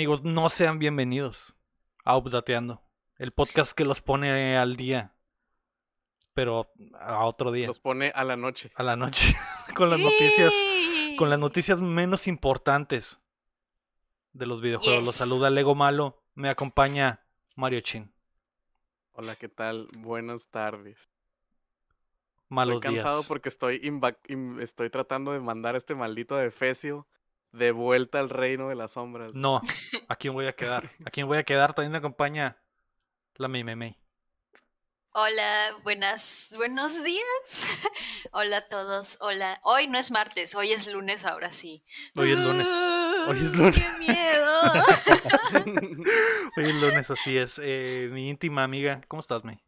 ¿Qué tal amigos? No sean bienvenidos a Updateando, el podcast que los pone al día, pero a otro día, Los pone a la noche. a la noche, con las noticias, con las noticias menos importantes de los videojuegos. Los saluda Lego Malo, me acompaña Mario Chin. Hola, ¿qué tal? Buenas tardes. Malos estoy cansado días. porque estoy, estoy tratando de mandar este maldito Defecio de vuelta al reino de las sombras. No, ¿a quién voy a quedar? ¿A quién voy a quedar? También me acompaña la Mei Hola, buenas, buenos días. Hola a todos. Hola. Hoy no es martes, hoy es lunes, ahora sí. Hoy es lunes. Hoy es lunes. ¡Qué miedo! Hoy es lunes, así es. Eh, mi íntima amiga, ¿cómo estás, May?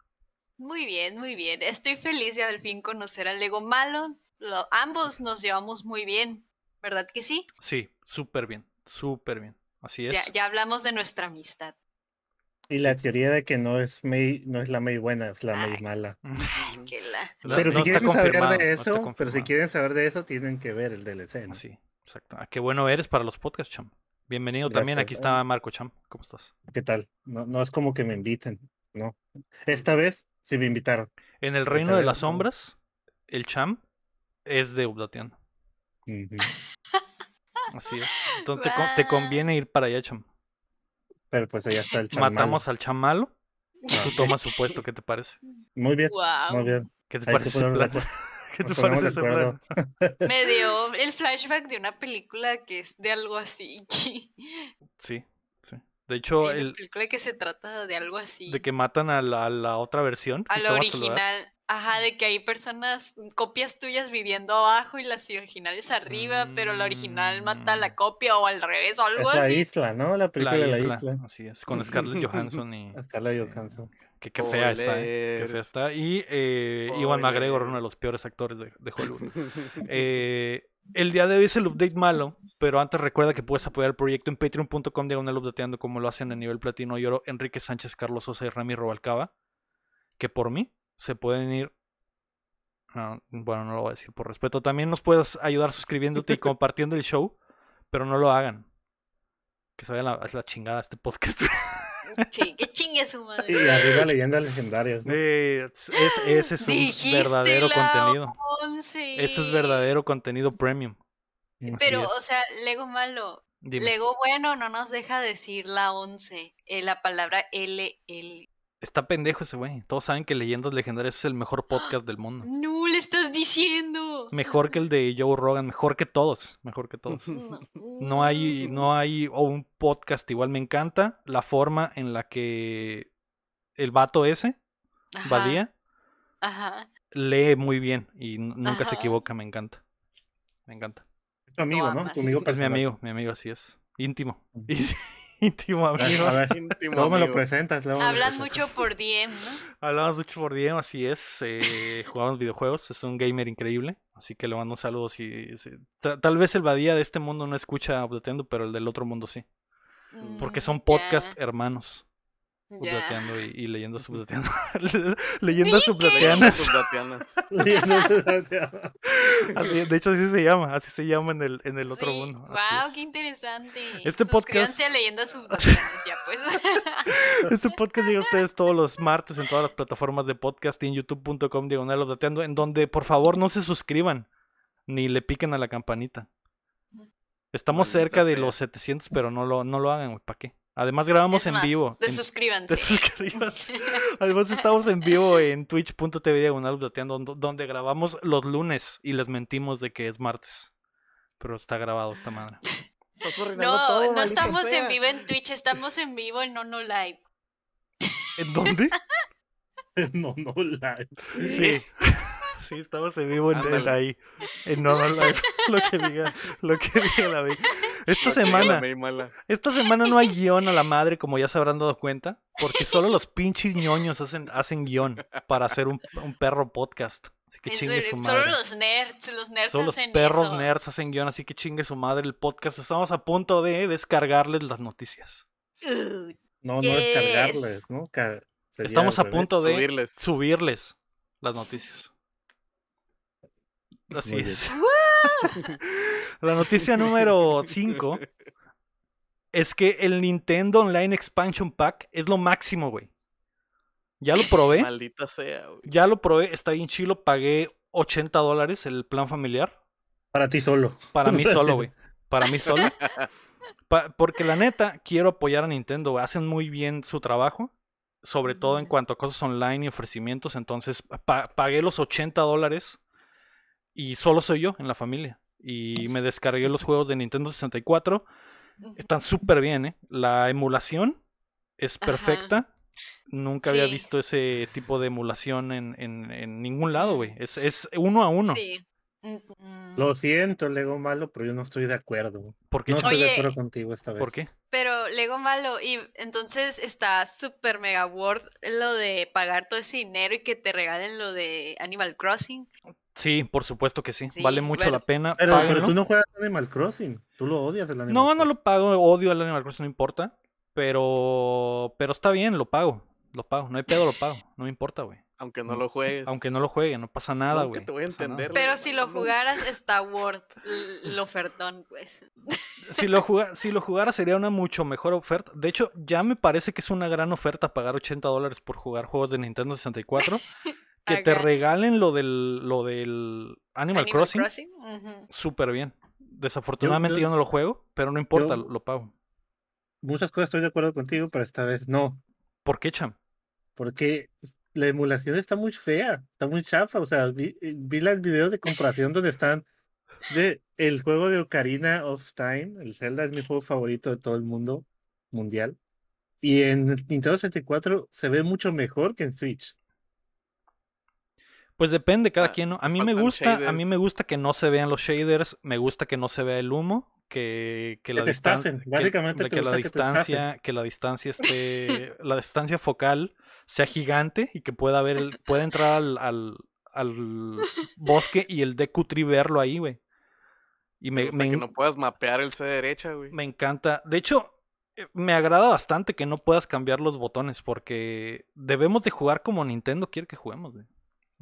muy bien, muy bien. Estoy feliz de al fin conocer al Lego Malo. Lo- ambos nos llevamos muy bien, ¿verdad que sí? Sí, súper bien, súper bien. Así es. Ya, ya hablamos de nuestra amistad. Y la teoría de que no es May, no es la May buena, es la May Ay. mala. Ay, que la... La- Pero no si quieren saber de no eso, pero si quieren saber de eso, tienen que ver el DLC. ¿no? Sí, exacto. Ah, qué bueno eres para los podcasts, Cham. Bienvenido también. Aquí está Marco Cham. ¿Cómo estás? ¿Qué tal? No, no es como que me inviten, ¿no? Esta vez sí me invitaron. En el Esta reino de vez las no. sombras, el Cham es de Updateando. Ujú. Así es. Entonces te, con- te conviene ir para allá, Cham. Pero pues allá está el chaval. Matamos al Cham malo. y Tú tomas su puesto. ¿Qué te parece? Muy bien, Wow. muy bien. ¿Qué te Ahí te parece de plan? ¿Qué te parece ese plan? Me dio el flashback de una película que es de algo así. Sí, sí. De hecho, el, película que se trata de algo así. de que matan a la, a la otra versión. A la original. Ajá, de que hay personas, copias tuyas viviendo abajo y las originales arriba, pero la original mata a Mm. la copia o al revés o algo Es la así. isla, ¿no? La película La de la isla, isla. así es, con Scarlett Johansson y Scarlett Johansson. que qué fea está, ¿eh? Qué fea está. Y eh, Iwan McGregor, uno de los peores actores de, de Hollywood. Eh, el día de hoy es el update malo, pero antes recuerda que puedes apoyar el proyecto en patreon.com diagonal updateando como lo hacen a nivel platino y oro Enrique Sánchez, Carlos Sosa y Rami Robalcaba, que por mí se pueden ir. no, bueno, no lo voy a decir por respeto. También nos puedes ayudar suscribiéndote y compartiendo el show, pero no lo hagan. Que se vaya la, la chingada este podcast. Sí, que chingue su Y madre. arriba leyendas legendarias, ¿no? Eh, es- ese es un Dijiste verdadero la contenido. Once. Ese es verdadero contenido premium. Pero, o sea, Lego malo. Dime. Lego bueno no nos deja decir la 11. eh, la palabra LL. Está pendejo ese güey. Todos saben que Leyendas Legendarias es el mejor podcast del mundo. No le estás diciendo. Mejor que el de Joe Rogan, mejor que todos, mejor que todos. No, No hay, no hay un podcast igual. Me encanta la forma en la que el vato ese, Ajá, Badía, Ajá. lee muy bien y nunca se equivoca. Me encanta. Me encanta. Es tu amigo, ¿no? Tu amigo Es mi amigo, mi amigo, así es. Íntimo. Íntimo amigo. a ver, Íntimo luego me lo amigo. presentas. luego lo Hablan presentas. mucho por DM, ¿no? Hablamos mucho por DM, así es. eh, jugamos videojuegos, es un gamer increíble. Así que le mando saludos y sí, ta- tal vez el Badía de este mundo no escucha Updateando, pero el del otro mundo sí. Porque son Mm, podcast hermanos. Ya. Updateando y, y leyendas subdateando. leyendas subdateanas. Subdateanas. Leyendas. Así- de hecho, así se llama. Así se llama en el, en el otro Sí, mundo. así Wow, es. qué interesante. Este podcast- Suscríbanse a Leyendas Subterráneas, ya pues. Este podcast llega a ustedes todos los martes en todas las plataformas de podcast y en youtube.com diagonal updateando, en donde por favor no se suscriban ni le piquen a la campanita. Estamos Maldita cerca de los 700, pero no lo, no lo hagan, ¿para qué? Además grabamos Es en más, vivo. en- Desuscríbanse. Desuscríbanse. Además estamos en vivo en twitch.tv diagonal donde grabamos los lunes y les mentimos de que es martes. Pero está grabado esta madre. No, todo, no estamos sea. en vivo en Twitch, estamos en vivo en Nono Live. ¿En dónde? No, no, live. Sí. Sí, estamos en vivo en, ahí. En normal live. Lo que diga, lo que diga la May. Esta semana, esta semana no hay guion a la madre, como ya se habrán dado cuenta, porque solo los pinches ñoños hacen, hacen guion para hacer un, un perro podcast. Así que Es- chingue su solo madre. los nerds, los nerds Solo los hacen perros eso. nerds hacen guion, así que chingue su madre el podcast. Estamos a punto de descargarles las noticias. Uh, No, no descargarles, ¿no? Estamos a punto de Subirles. subirles las noticias. Así es. La noticia número 5 Es que el Nintendo Online Expansion Pack es lo máximo, güey. Ya lo probé. Maldita sea, güey. Ya lo probé, está bien chilo. Pagué 80 dólares el plan familiar. Para ti solo. Para mí solo, güey. Para mí solo. Pa- porque la neta, quiero apoyar a Nintendo, güey. Hacen muy bien su trabajo. Sobre todo en cuanto a cosas online y ofrecimientos. Entonces, pa- pagué los 80 dólares. Y solo soy yo en la familia. Y me descargué los juegos de Nintendo 64. Ujú. Están súper bien, ¿eh? La emulación es Ajá. perfecta. Nunca había visto ese tipo de emulación en, en- en ningún lado, güey. Es, es uno a uno. Sí. Mm, mm. Lo siento, Lego malo, pero yo no estoy de acuerdo. ¿Por qué? No estoy de acuerdo contigo esta vez. ¿Por qué? Pero Lego malo, y entonces está super mega worth lo de pagar todo ese dinero y que te regalen lo de Animal Crossing. Sí, por supuesto que sí. Sí, vale mucho la pena. Pero, pero tú no juegas Animal Crossing. Tú lo odias el Animal No, no Crossing. lo pago, odio el Animal Crossing, no importa. Pero, pero está bien, lo pago. Lo pago, no hay pedo, lo pago. No me importa, güey. Aunque no lo juegues. Aunque no lo juegue, no pasa nada, güey. te voy a no pasa nada. entender, Pero si lo jugaras, está worth el ofertón, pues. Si lo, juga- si lo jugara sería una mucho mejor oferta. De hecho, ya me parece que es una gran oferta pagar 80 dólares por jugar juegos de Nintendo 64. Que te regalen lo del, lo del Animal, Crossing, ujú. súper bien. Desafortunadamente yo, yo- no lo juego, pero no importa, yo- lo pago. Muchas cosas estoy de acuerdo contigo, pero esta vez no. ¿Por qué, Cham? Porque la emulación está muy fea, está muy chafa. O sea, vi, eh, vi los videos de comparación donde están de el juego de Ocarina of Time. El Zelda es mi juego favorito de todo el mundo mundial. Y en Nintendo 64 se ve mucho mejor que en Switch. Pues depende cada Ah, quien, ¿no? A mí me gusta, a mí me gusta que no se vean los shaders, me gusta que no se vea el humo, que, que la te distan- estafen, que- básicamente que, te la gusta que te distancia, que la distancia esté, la distancia focal sea gigante y que pueda ver el, pueda entrar al, al, al bosque y el Deku Tree verlo ahí, güey. Y Me me, que no puedas mapear el C derecha, güey. me encanta. De hecho, eh, me agrada bastante que no puedas cambiar los botones porque debemos de jugar como Nintendo quiere que juguemos. güey.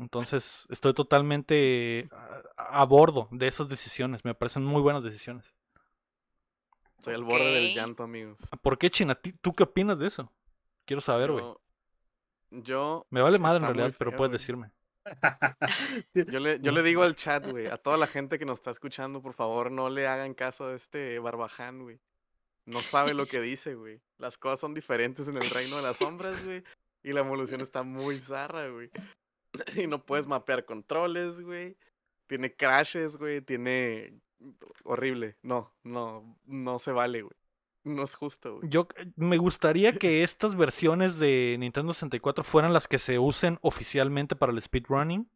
Entonces, estoy totalmente a, a bordo de esas decisiones. Me parecen muy buenas decisiones. Soy al borde del llanto, amigos. ¿Por qué, China? ¿Ti- ¿Tú qué opinas de eso? Quiero saber, güey. Yo, yo, Me vale madre en realidad, pero puedes decirme. yo le, yo le digo al chat, güey, a toda la gente que nos está escuchando, por favor, no le hagan caso a este barbaján, güey. No sabe lo que dice, güey. Las cosas son diferentes en el reino de las sombras, güey. Y la evolución está muy zarra, güey. Y no puedes mapear controles, güey. Tiene crashes, güey. Tiene... Horrible. No, no, no se vale, güey. No es justo, güey. Yo eh, me gustaría que estas versiones de Nintendo 64 fueran las que se usen oficialmente para el speedrunning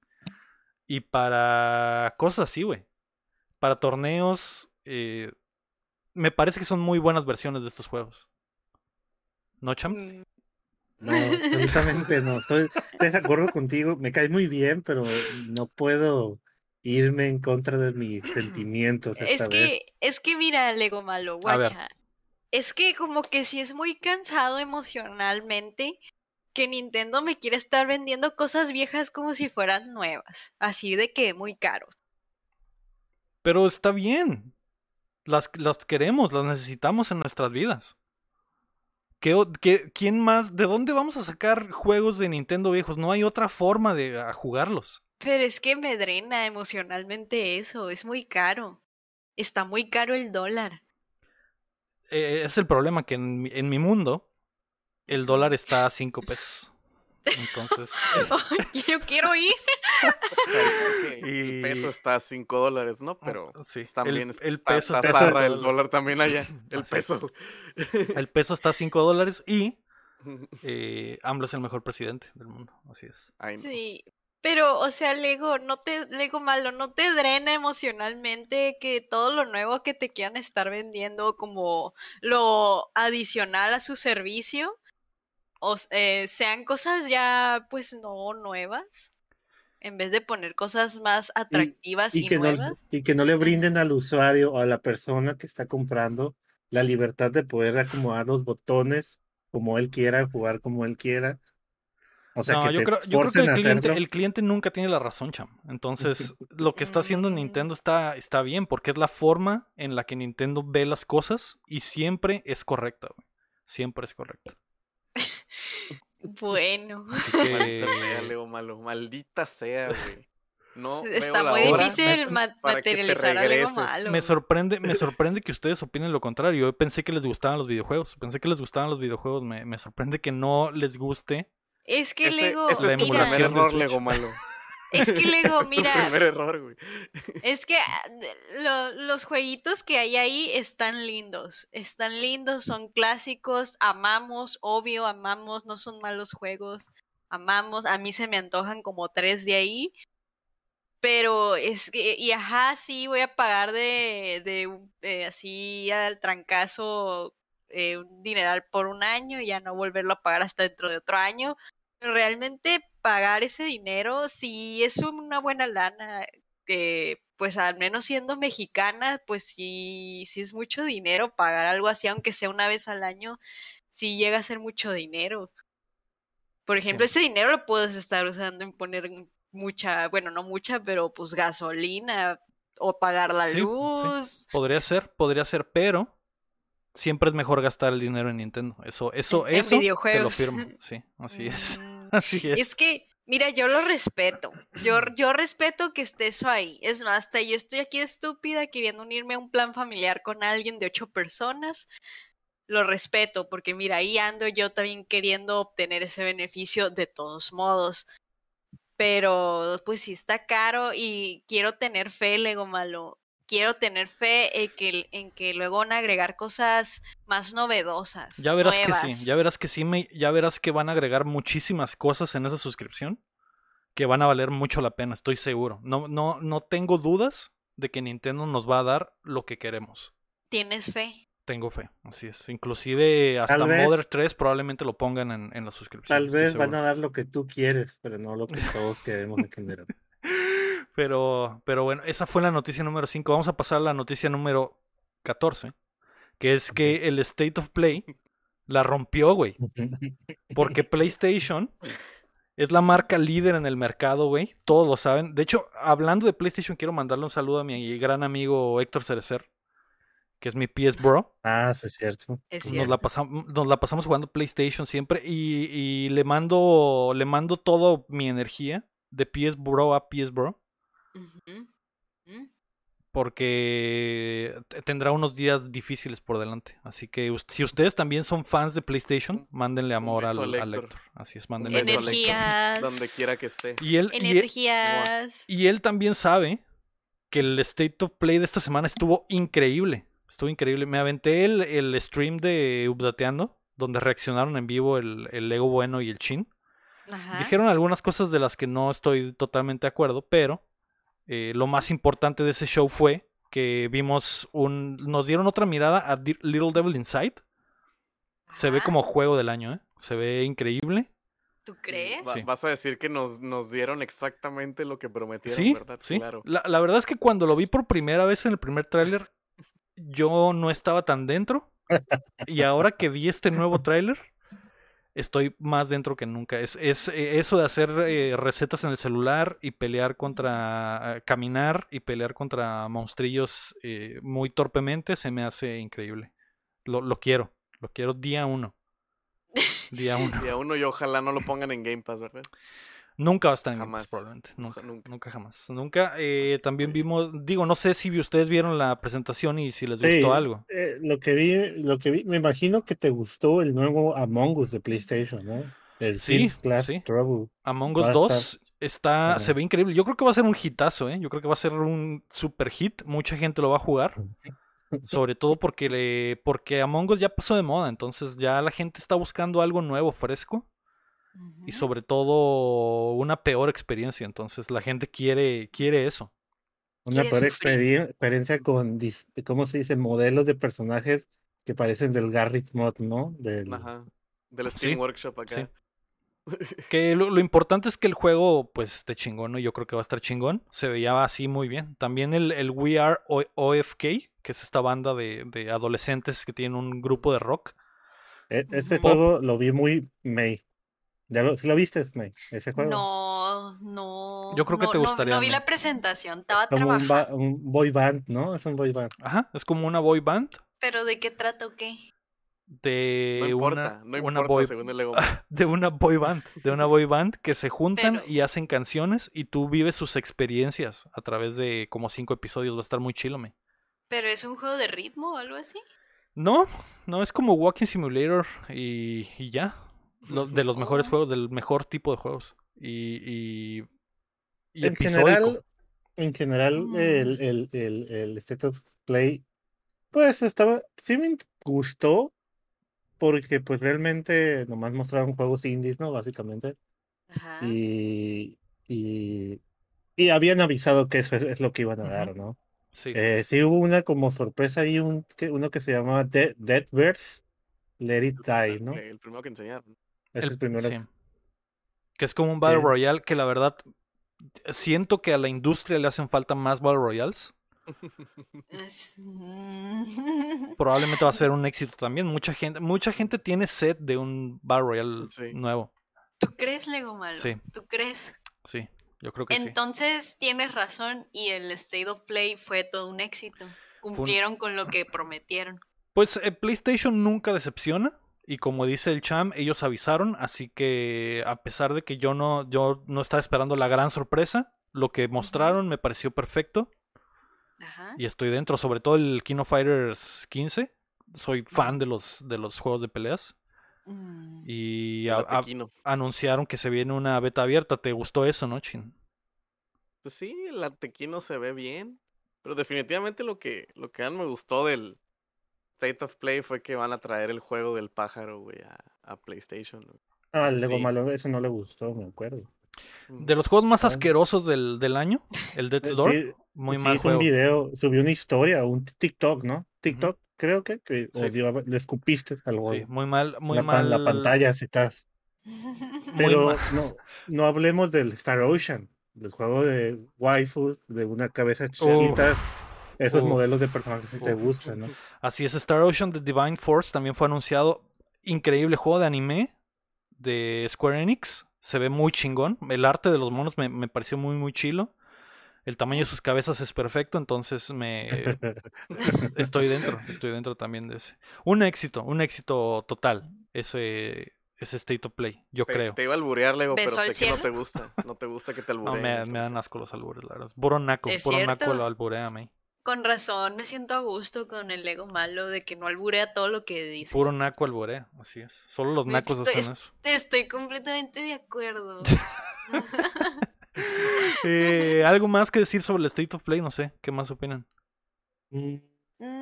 y para cosas así, güey. Para torneos, eh, me parece que son muy buenas versiones de estos juegos. ¿No, champs? Mm, No, absolutamente no. Estoy de acuerdo contigo. Me cae muy bien, pero no puedo irme en contra de mis sentimientos esta Es vez. que, es que mira, Lego malo, guacha. Es que como que sí es muy cansado emocionalmente que Nintendo me quiere estar vendiendo cosas viejas como si fueran nuevas. Así de que muy caro. Pero está bien. Las, las queremos, las necesitamos en nuestras vidas. ¿Qué, o- qué- ¿Quién más? ¿De dónde vamos a sacar juegos de Nintendo viejos? No hay otra forma de a jugarlos. Pero es que me drena emocionalmente eso, es muy caro. Está muy caro el dólar. Eh, es el problema que en, mi- en mi mundo el dólar está a 5 pesos. Entonces, Yo quiero ir. Y- el peso está a 5 dólares, ¿no? Pero sí, el- también el está, peso está está a zarra el dólar también allá. El Así es. peso. el peso está a 5 dólares y eh, AMLO es el mejor presidente del mundo. Así es. Ay, no. Sí. Pero, o sea, Lego, no te, Lego malo, no te drena emocionalmente que todo lo nuevo que te quieran estar vendiendo como lo adicional a su servicio, o, eh, sean cosas ya, pues, no nuevas, en vez de poner cosas más atractivas y, y que, no, nuevas. y que no le brinden al usuario o a la persona que está comprando la libertad de poder acomodar los botones como él quiera, jugar como él quiera. O sea, no, que yo te creo, yo creo que el cliente, el cliente nunca tiene la razón, cham. Entonces, lo que está haciendo Mm. Nintendo está, está bien, porque es la forma en la que Nintendo ve las cosas y siempre es correcta. Siempre es correcta. Bueno, Maldita que, sea, Leo Malo. Maldita sea, güey. No está muy difícil ma- materializar algo malo. me sorprende, me sorprende que ustedes opinen lo contrario. Yo pensé que les gustaban los videojuegos. Pensé que les gustaban los videojuegos. Me, me sorprende que no les guste. Es que Ese, Lego, ese es tu primer error. Lego Malo. Es que es tu mira, primer error, güey. Es que ah, lo- los jueguitos que hay ahí están lindos, están lindos, son clásicos, amamos, obvio, amamos, no son malos juegos, amamos, a mí se me antojan como tres de ahí, pero es que, y ajá, sí, voy a pagar de, de eh, así al trancazo eh, un dineral por un año y ya no volverlo a pagar hasta dentro de otro año, pero realmente pagar ese dinero sí es una buena lana que pues al menos siendo mexicana, pues sí, sí es mucho dinero pagar algo así, aunque sea una vez al año, sí llega a ser mucho dinero. Por ejemplo, ese dinero lo puedes estar usando en poner mucha, bueno, no mucha, pero pues gasolina o pagar la Sí, sí. luz. Podría ser, podría ser, pero siempre es mejor gastar el dinero en Nintendo. Eso, eso, En- en eso te lo firmo. Sí, así es. Así es. Que, mira, yo lo respeto. Yo, yo respeto que esté eso ahí. Es más, hasta yo estoy aquí estúpida queriendo unirme a un plan familiar con alguien de ocho personas. Lo respeto, porque mira, ahí ando yo también queriendo obtener ese beneficio de todos modos. Pero, pues sí está caro y quiero tener fe, Lego Malo. Quiero tener fe en que, en que luego van a agregar cosas más novedosas. Ya verás que sí, ya verás que sí, me, ya verás que van a agregar muchísimas cosas en esa suscripción que van a valer mucho la pena, estoy seguro. No, no, no tengo dudas de que Nintendo nos va a dar lo que queremos. ¿Tienes fe? Tengo fe, así es. Inclusive hasta Mother 3 probablemente lo pongan en, en la suscripción. Tal vez van a dar lo que tú quieres, pero no lo que todos queremos en general. Pero, pero bueno, esa fue la noticia número 5. Vamos a pasar a la noticia número 14, que es que el State of Play la rompió, güey. Porque PlayStation es la marca líder en el mercado, güey. Todos lo saben. De hecho, hablando de PlayStation, quiero mandarle un saludo a mi gran amigo Héctor Cerecer, que es mi PS Bro. Ah, sí, es cierto. Es Nos la, pasam- nos la pasamos jugando PlayStation siempre y, y le mando le mando todo mi energía de PS Bro a PS Bro Mm. porque tendrá unos días difíciles por delante. Así que si ustedes también son fans de PlayStation, mándenle amor al. Héctor. Así es, mándenle. Energías. Donde quiera que esté. Y él, y, él, Energías. y él también sabe que el State of Play de esta semana estuvo increíble. Estuvo increíble. Me aventé el, el stream de Updateando, donde reaccionaron en vivo el, el Lego Bueno y el Chin. Ajá. Dijeron algunas cosas de las que no estoy totalmente de acuerdo, pero eh, lo más importante de ese show fue que vimos un. Nos dieron otra mirada a Little Devil Inside. Se ve como juego del año, ¿eh? Se ve increíble. ¿Tú crees? Sí. Vas a decir que nos, nos dieron exactamente lo que prometieron, Sí, ¿verdad? sí. Claro. La, la verdad es que cuando lo vi por primera vez en el primer tráiler, yo no estaba tan dentro. Y ahora que vi este nuevo tráiler, estoy más dentro que nunca. Es, es eh, eso de hacer eh, recetas en el celular y pelear contra... eh, caminar y pelear contra monstrillos eh, muy torpemente se me hace increíble. Lo, lo quiero. Lo quiero día uno. Día uno. Y a uno y ojalá no lo pongan en Game Pass, ¿verdad? Nunca va a estar en Game Pass, Jamás. probablemente. Nunca, nunca. nunca. jamás. Nunca. eh, también vimos, digo, no sé si ustedes vieron la presentación y si les Sí, gustó algo. eh, lo que vi, lo que vi, me imagino que te gustó el nuevo Among Us de PlayStation, ¿no? El Sí, Class sí. Trouble. Among Us a 2 está, Ajá. se ve increíble. Yo creo que va a ser un hitazo, ¿eh? Yo creo que va a ser un super hit. Mucha gente lo va a jugar. Sobre todo porque, le, porque Among Us ya pasó de moda. Entonces ya la gente está buscando algo nuevo, fresco. Y sobre todo una peor experiencia. Entonces la gente quiere, quiere eso. Una peor experiencia con, ¿cómo se dice? Modelos de personajes que parecen del Garry's Mod, ¿no? Del, Ajá. Del Steam Sí, Workshop acá. sí. Que lo, lo importante es que el juego pues esté chingón, ¿no? Yo creo que va a estar chingón. Se veía así muy bien. También el, el We Are O- OFK, que es esta banda de, de adolescentes que tienen un grupo de rock. E- Este Ujú. juego lo vi muy May. ¿Ya lo, ¿sí lo viste, May, ese juego? No, no. Yo creo que no- te no- gustaría, No, vi la presentación, estaba Como un, ba- trabajando. un boy band, ¿no? Es un boy band. Ajá, es como una boy band ¿Pero de qué trata o qué? de No importa, una, no una importa boy según el Lego. de una boy band, de una boy band que se juntan Pero- y hacen canciones y tú vives sus experiencias a través de como cinco episodios, va a estar muy chilo, me. ¿Pero es un juego de ritmo o algo así? No, no es como Walking Simulator y, y ya. Lo- de los mejores juegos, del mejor tipo de juegos. Y, y, y En episódico. general, en general Mm. el, el, el, el State of Play, pues estaba, sí me gustó, porque pues realmente nomás mostraron juegos indies, ¿no? Básicamente. Ajá. Y, y, y habían avisado que eso es, es lo que iban a dar. ¿no? Sí. Eh, sí hubo una como sorpresa ahí, un, que, uno que se llamaba Dead, Dead Birth, Let It Die, ¿no? El primero que enseñaron. Es El- el primero. sí. Que es como un Battle Eh. Royale que la verdad siento que a la industria le hacen falta más Battle Royales. Es- Probablemente va a ser un éxito también. Mucha gente, mucha gente tiene sed de un Battle Royale Sí. nuevo. ¿Tú crees, Lego Malo? Sí. ¿Tú crees? Sí, yo creo que sí. Entonces tienes razón y el State of Play fue todo un éxito. Cumplieron con lo que prometieron. Pues eh, PlayStation nunca decepciona. Y como dice el Cham, ellos avisaron. Así que a pesar de que yo no, yo no estaba esperando la gran sorpresa, lo que mostraron me pareció perfecto. Ajá. Y estoy dentro, sobre todo el King of Fighters 15. Soy fan de los, de los juegos de peleas. Mm. Y a- a- anunciaron que se viene una beta abierta. ¿Te gustó eso, no, Chin? Pues sí, el Atequino se ve bien. Pero definitivamente lo que, lo que más me gustó del State of Play fue que van a traer el juego del pájaro, güey, a, a PlayStation. Ah, el Lego sí. Malo, ese no le gustó, me acuerdo. Mm. De los juegos más asquerosos del, del año, el Death's Eh, Door, sí, muy sí, mal hizo juego. un video, subió una historia, un TikTok, ¿no? TikTok, creo que, que Sí. dio- le escupiste al Sí, muy mal, muy la, mal. la pantalla, si estás. Pero no, no hablemos del Star Ocean, del juego de waifus, de una cabeza Uf, chiquita, esos modelos de personajes que te gustan, ¿no? Así es, Star Ocean de Divine Force también fue anunciado. Increíble juego de anime de Square Enix. Se ve muy chingón. El arte de los monos me, me pareció muy, muy chilo. El tamaño de sus cabezas es perfecto, entonces me estoy dentro, estoy dentro también de ese. Un éxito, un éxito total, ese, ese State of Play, yo Te, creo. te iba a alburear, Lego, pero ¿Besó al sé que no te gusta. No te gusta que te No, albureen. me, me dan asco los albures, la verdad. Puro naco, ¿Es puro naco cierto? lo alburea, me. Con razón, me siento a gusto con el Lego malo de que no alburea todo lo que dice. Puro naco alburea, así es. Solo los Me nacos estoy- hacen eso. Estoy completamente de acuerdo. Eh, ¿Algo más que decir sobre el State of Play? No sé, ¿qué más opinan? Mm.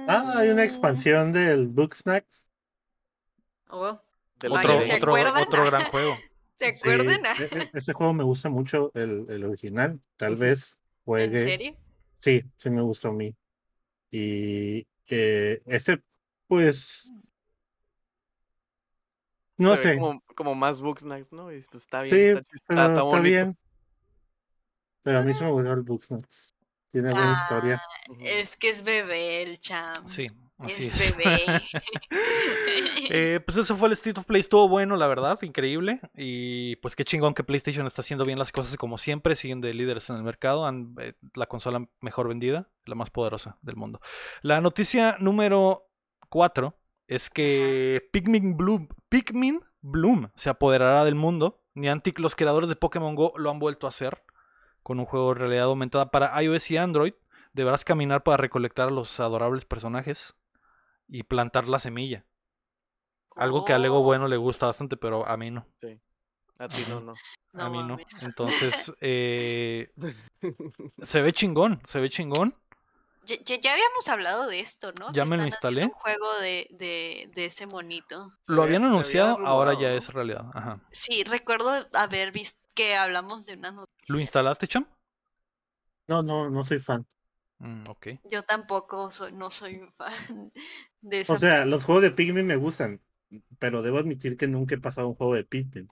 Ah, hay una Mm, expansión del Book Snacks. oh, Del Otro, ¿se otro, gran juego. ¿Se acuerdan? e- e- ese juego me gusta mucho, el, el original. Tal vez ¿En juegue. serio? Sí, sí me gustó a mí. Y eh, este, pues. No Se ve sé. Como, como más Booksnacks, ¿no? Y pues está bien. Sí, está, pero bien. Pero a mí sí me gustó el Booksnacks. Tiene buena historia. Ujú. Es que es bebé el cham. Sí, así Es es. bebé. Eh, pues ese fue el State of Play, estuvo bueno, la verdad, increíble. Y pues qué chingón que PlayStation está haciendo bien las cosas como siempre, siguen de líderes en el mercado, han- eh, la consola mejor vendida, la más poderosa del mundo. La noticia número 4 es que Pikmin Bloom, Pikmin Bloom se apoderará del mundo. Niantic, los creadores de Pokémon Go, lo han vuelto a hacer con un juego de realidad aumentada para iOS y Android. Deberás caminar para recolectar a los adorables personajes y plantar la semilla. Algo que a Lego Oh, Bueno le gusta bastante, pero a mí no. A ti no, no. a mí no. mames. Entonces, eh, se ve chingón, se ve chingón. Ya, ya- ya habíamos hablado de esto, ¿no? Ya Que me lo instalé. Un juego de, de, de ese monito. Lo había- habían había anunciado, ahora ya es realidad. Ajá. Sí, recuerdo haber visto que hablamos de una noticia. ¿Lo instalaste, Cham? No, no, no soy fan. Mm. Yo tampoco soy, no soy un fan de esa. O sea, los juegos de Pikmin me gustan, pero debo admitir que nunca he pasado un juego de Pikmin.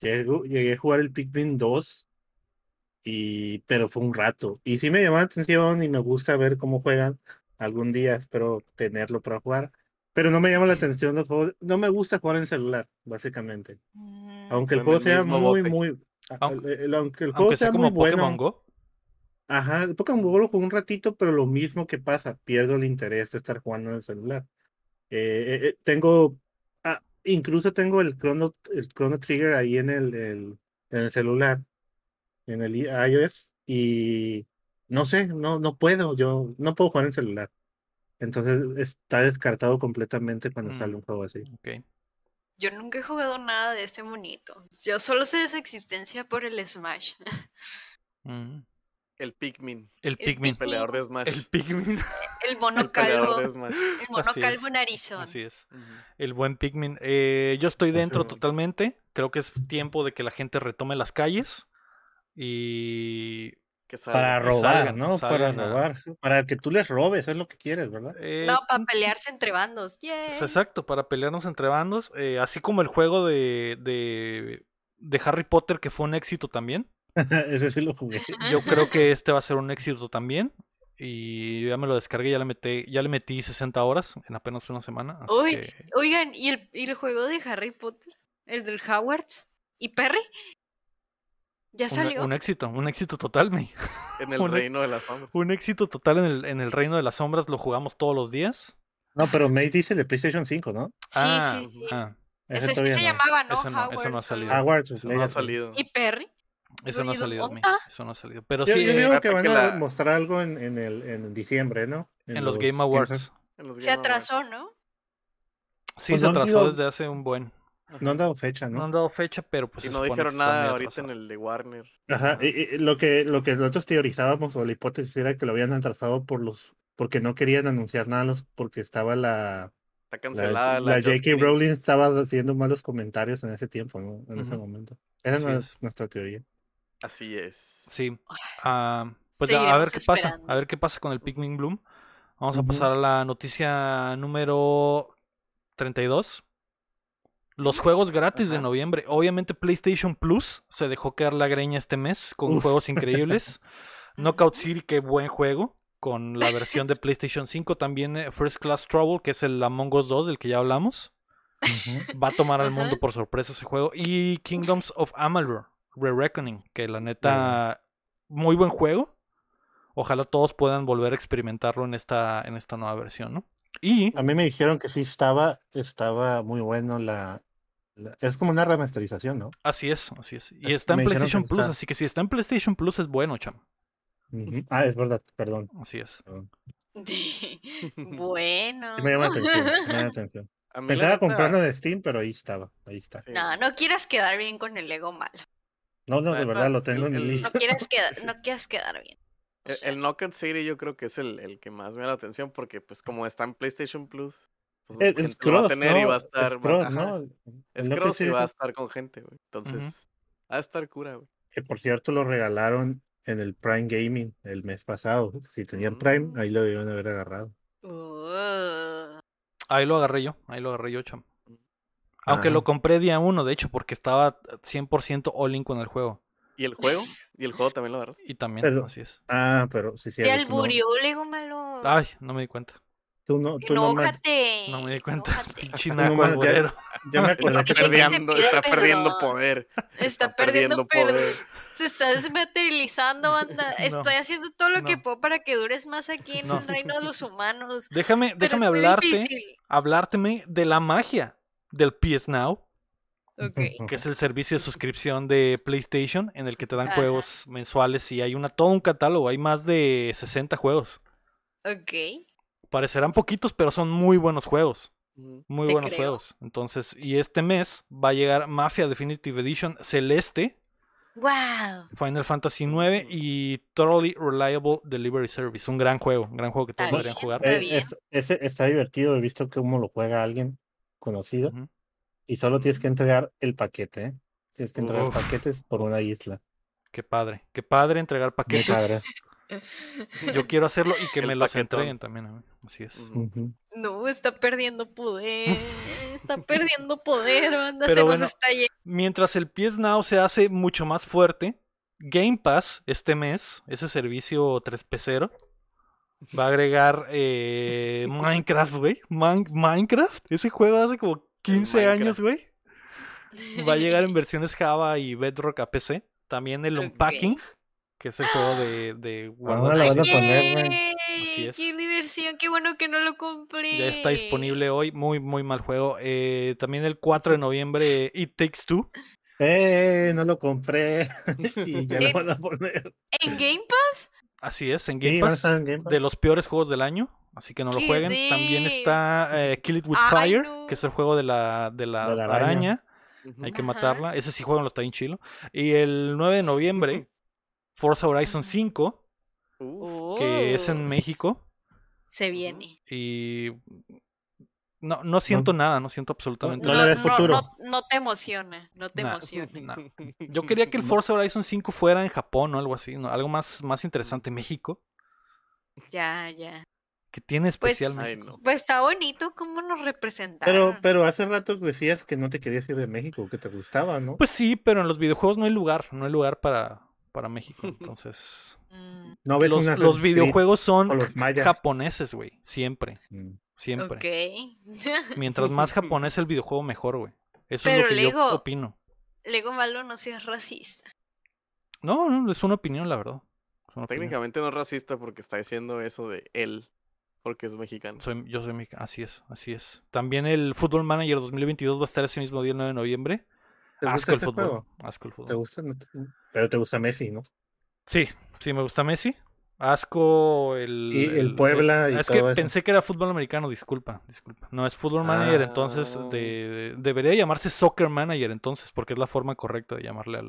Llegué a jugar el Pikmin 2, y, pero fue un rato. Y sí me llamó la atención y me gusta ver cómo juegan. Algún día espero tenerlo para jugar. Pero no me llama la atención los juegos. No me gusta jugar en celular, básicamente. Mm, Aunque el juego sea muy, muy. Aunque- el- juego sea muy bueno. Pokémon Go. Ajá, el Pokémon Go lo jugué un ratito, pero lo mismo que pasa, pierdo el interés de estar jugando en el celular. Eh, eh, eh, tengo, ah, incluso tengo el Chrono, el Chrono Trigger ahí en el, el- en el celular, en el i- iOS, y no sé, no, no puedo, yo no puedo jugar en celular. Entonces está descartado completamente cuando Mm. sale un juego así. Ok. Yo nunca he jugado nada de este monito. Yo solo sé de su existencia por el Smash. Mm. El Pikmin. El Pikmin. El peleador de Smash. El Pikmin. El mono El calvo. de Smash. El mono Así calvo es. narizón. Así es. El buen Pikmin. Eh, yo estoy dentro totalmente. Creo que es tiempo de que la gente retome las calles. Y. Que salga. Para que robar, salgan, ¿no? Para a- robar, para que tú les robes, es lo que quieres, ¿verdad? eh, No, para pelearse entre bandos. Es exacto, para pelearnos entre bandos. eh, así como el juego de, de, de Harry Potter, que fue un éxito también. Ese sí lo jugué. Yo creo que este va a ser un éxito también. Y ya me lo descargué, ya le metí, ya le metí 60 horas en apenas una semana. así Uy, que- Oigan, ¿y el, ¿y el juego de Harry Potter? ¿El del Hogwarts? ¿Y Perry? ¿Ya salió? un éxito, un éxito total, me. En el reino de las sombras. Un éxito total en el, en el Reino de las Sombras, lo jugamos todos los días. No, pero May dice de PlayStation 5, ¿no? Sí, Ah, sí, sí. ah, Ese sí todavía se no. llamaba, ¿no? Ese no- ese no ha Hogwarts, algo salido. así. Hogwarts Eso no ha salido. ¿Y Perry? Eso no ha salido, me. ¿dónde? Eso no ha salido. Pero Yo, sí, yo eh, digo que van que a la- mostrar algo en, en el, en diciembre, ¿no? en los Game ¿quién Awards. sabe? En los Se Game Awards. atrasó, ¿no? Sí, Pues se no atrasó sido- desde hace un buen. No han dado fecha, No ¿no? han dado fecha, pero pues Y no dijeron nada ahorita en el de Warner. Ajá, y- y lo que, lo que nosotros teorizábamos o la hipótesis era que lo habían atrasado por los, porque no querían anunciar nada, los- porque estaba la, Está la, cancelada. la J.K. Just Kidding. Rowling estaba haciendo malos comentarios en ese tiempo, ¿no? En ese momento. Esa es nuestra teoría. Así es. Sí. Ah, pues a- a ver qué pasa. A ver qué pasa con el Pikmin Bloom. Vamos a pasar a la noticia número 32. Los juegos gratis de noviembre. Obviamente PlayStation Plus se dejó caer la greña este mes con Uf. juegos increíbles. Knockout. City, qué buen juego. Con la versión de PlayStation 5. También eh, First Class Trouble, que es el Among Us 2 del que ya hablamos. Va a tomar al mundo por sorpresa ese juego. Y Kingdoms of Amalur, Re-Reckoning, que la neta, muy buen juego. Ojalá todos puedan volver a experimentarlo en esta, en esta nueva versión, ¿no? Y A mí me dijeron que sí estaba, estaba muy bueno la, la- es como una remasterización, ¿no? así es, así es. Y Es- está en PlayStation Plus, está. así que si está en PlayStation Plus es bueno, cham. Ah, es verdad, perdón. Así es. perdón. bueno. Sí me llama la atención, me llama la atención. Pensaba comprarlo de Steam, pero ahí estaba, ahí está. No, no quieras quedar bien con el ego malo. No, no, de verdad lo tengo en el- mi lista. No quieras quedar, no quieras quedar bien. O El, sea, el Knockout City yo creo que es el, el que más me da la atención porque pues como está en PlayStation Plus, pues Es, es lo va a cross, tener y ¿no? va a estar... Es va- cross, ¿no? Es El cross y va a es- estar con gente, güey. Entonces, va a estar cura, güey. Que por cierto lo regalaron en el Prime Gaming el mes pasado. Si tenían Prime, Mm. ahí lo debieron haber agarrado. uh, Ahí lo agarré yo, ahí lo agarré yo, cham. Aunque Ajá. lo compré día uno, de hecho, porque estaba 100% all in con el juego. ¿Y el juego? ¿Y el juego también lo agarras? Y también, Pero- así es. Ah, pero sí, sí. te tú no- alburió, Lego malo. Ay, no me di cuenta. Tú no, tú no, Enójate. No me di cuenta. enójate. Pinche No ya- alburero. ya me Está acordé perdiendo, está perdiendo poder. Está perdiendo poder. poder. Se está desmaterializando, banda. No. Estoy haciendo todo lo que puedo para que dures más aquí en No. el reino de los humanos. Déjame, déjame hablarte, hablárteme de la magia del PS Now, que es el servicio de suscripción de PlayStation en el que te dan Ajá. juegos mensuales y hay una todo un catálogo, hay más de 60 juegos. Ok. Parecerán poquitos, pero son muy buenos juegos. Muy Te buenos creo. juegos. Entonces, y este mes va a llegar Mafia Definitive Edition Celeste, Wow. Final Fantasy IX y Totally Reliable Delivery Service. Un gran juego, un gran juego que todos deberían jugar. Está Eh, bien. es- ese está divertido. He visto cómo lo juega alguien conocido. Y solo tienes que entregar el paquete, ¿eh? Tienes que entregar Uf. paquetes por una isla. Qué padre, qué padre entregar paquetes. padre. Yo quiero hacerlo y que El me los paquetón. entreguen también. a mí. Así es. No, está perdiendo poder. Está perdiendo poder, banda. Pero Se nos está. Mientras el PS Now se hace mucho más fuerte, Game Pass este mes, ese servicio 3P0, va a agregar eh, Minecraft, güey. Man- Minecraft, ese juego hace como 15 años, güey. Va a llegar en versiones Java y Bedrock a PC. También el. Unpacking, que es el juego de, de Ah, guardar- la van a poner, güey. ¡Qué diversión! ¡Qué bueno que no lo compré! Ya está disponible hoy. Muy, muy mal juego. Eh, también el 4 de noviembre, It Takes Two. Eh, no lo compré. y ya lo van a poner. ¿En Game Pass? Así es, en Game Sí, Pass. estar en Game Pass. De los peores juegos del año. Así que no lo ¡Qué jueguen. También está eh, Kill It With Ay, Fire, no. que es el juego de la, de la, De la araña. Hay que Ajá. matarla. Ese sí juego está bien chilo. Y el 9 de noviembre, Forza Horizon Ajá. 5, Uf, que es Oh, en México. Se viene. Y no, no siento nada, no siento absolutamente No nada. ves futuro. no, no te emociona, no te Nah. emociona. Yo quería que el Forza Horizon 5 fuera en Japón o algo así, ¿no? algo más, más interesante. México, Ya, ya. que tiene Pues, especialmente. Ay, no. pues está bonito cómo nos representaron. Pero, pero hace rato decías que no te querías ir de México, que te gustaba, ¿no? Pues sí, pero en los videojuegos no hay lugar, no hay lugar para, para México. Entonces, Mm, No ves los, los videojuegos son los japoneses, güey. Siempre, Mm. siempre. ok. Mientras más japonés el videojuego, mejor, güey. Eso Pero es lo que Lego- yo opino. Lego Malo no seas racista. No, no, es una opinión, la verdad. Opinión. Técnicamente no es racista porque está diciendo eso de él, porque es mexicano. Soy, yo soy mexicano. Así es, así es. También el Football Manager 2022 va a estar ese mismo día, el 9 de noviembre. ¿Te Asco el fútbol. juego? Asco el ¿Te fútbol. gusta? Pero te gusta Messi, ¿no? Sí, sí, me gusta Messi. Asco el. Y el Puebla y Es que eso. pensé que era fútbol americano, disculpa, disculpa. No, es Football Manager, entonces Ah. de- debería llamarse Soccer Manager, entonces, porque es la forma correcta de llamarle al.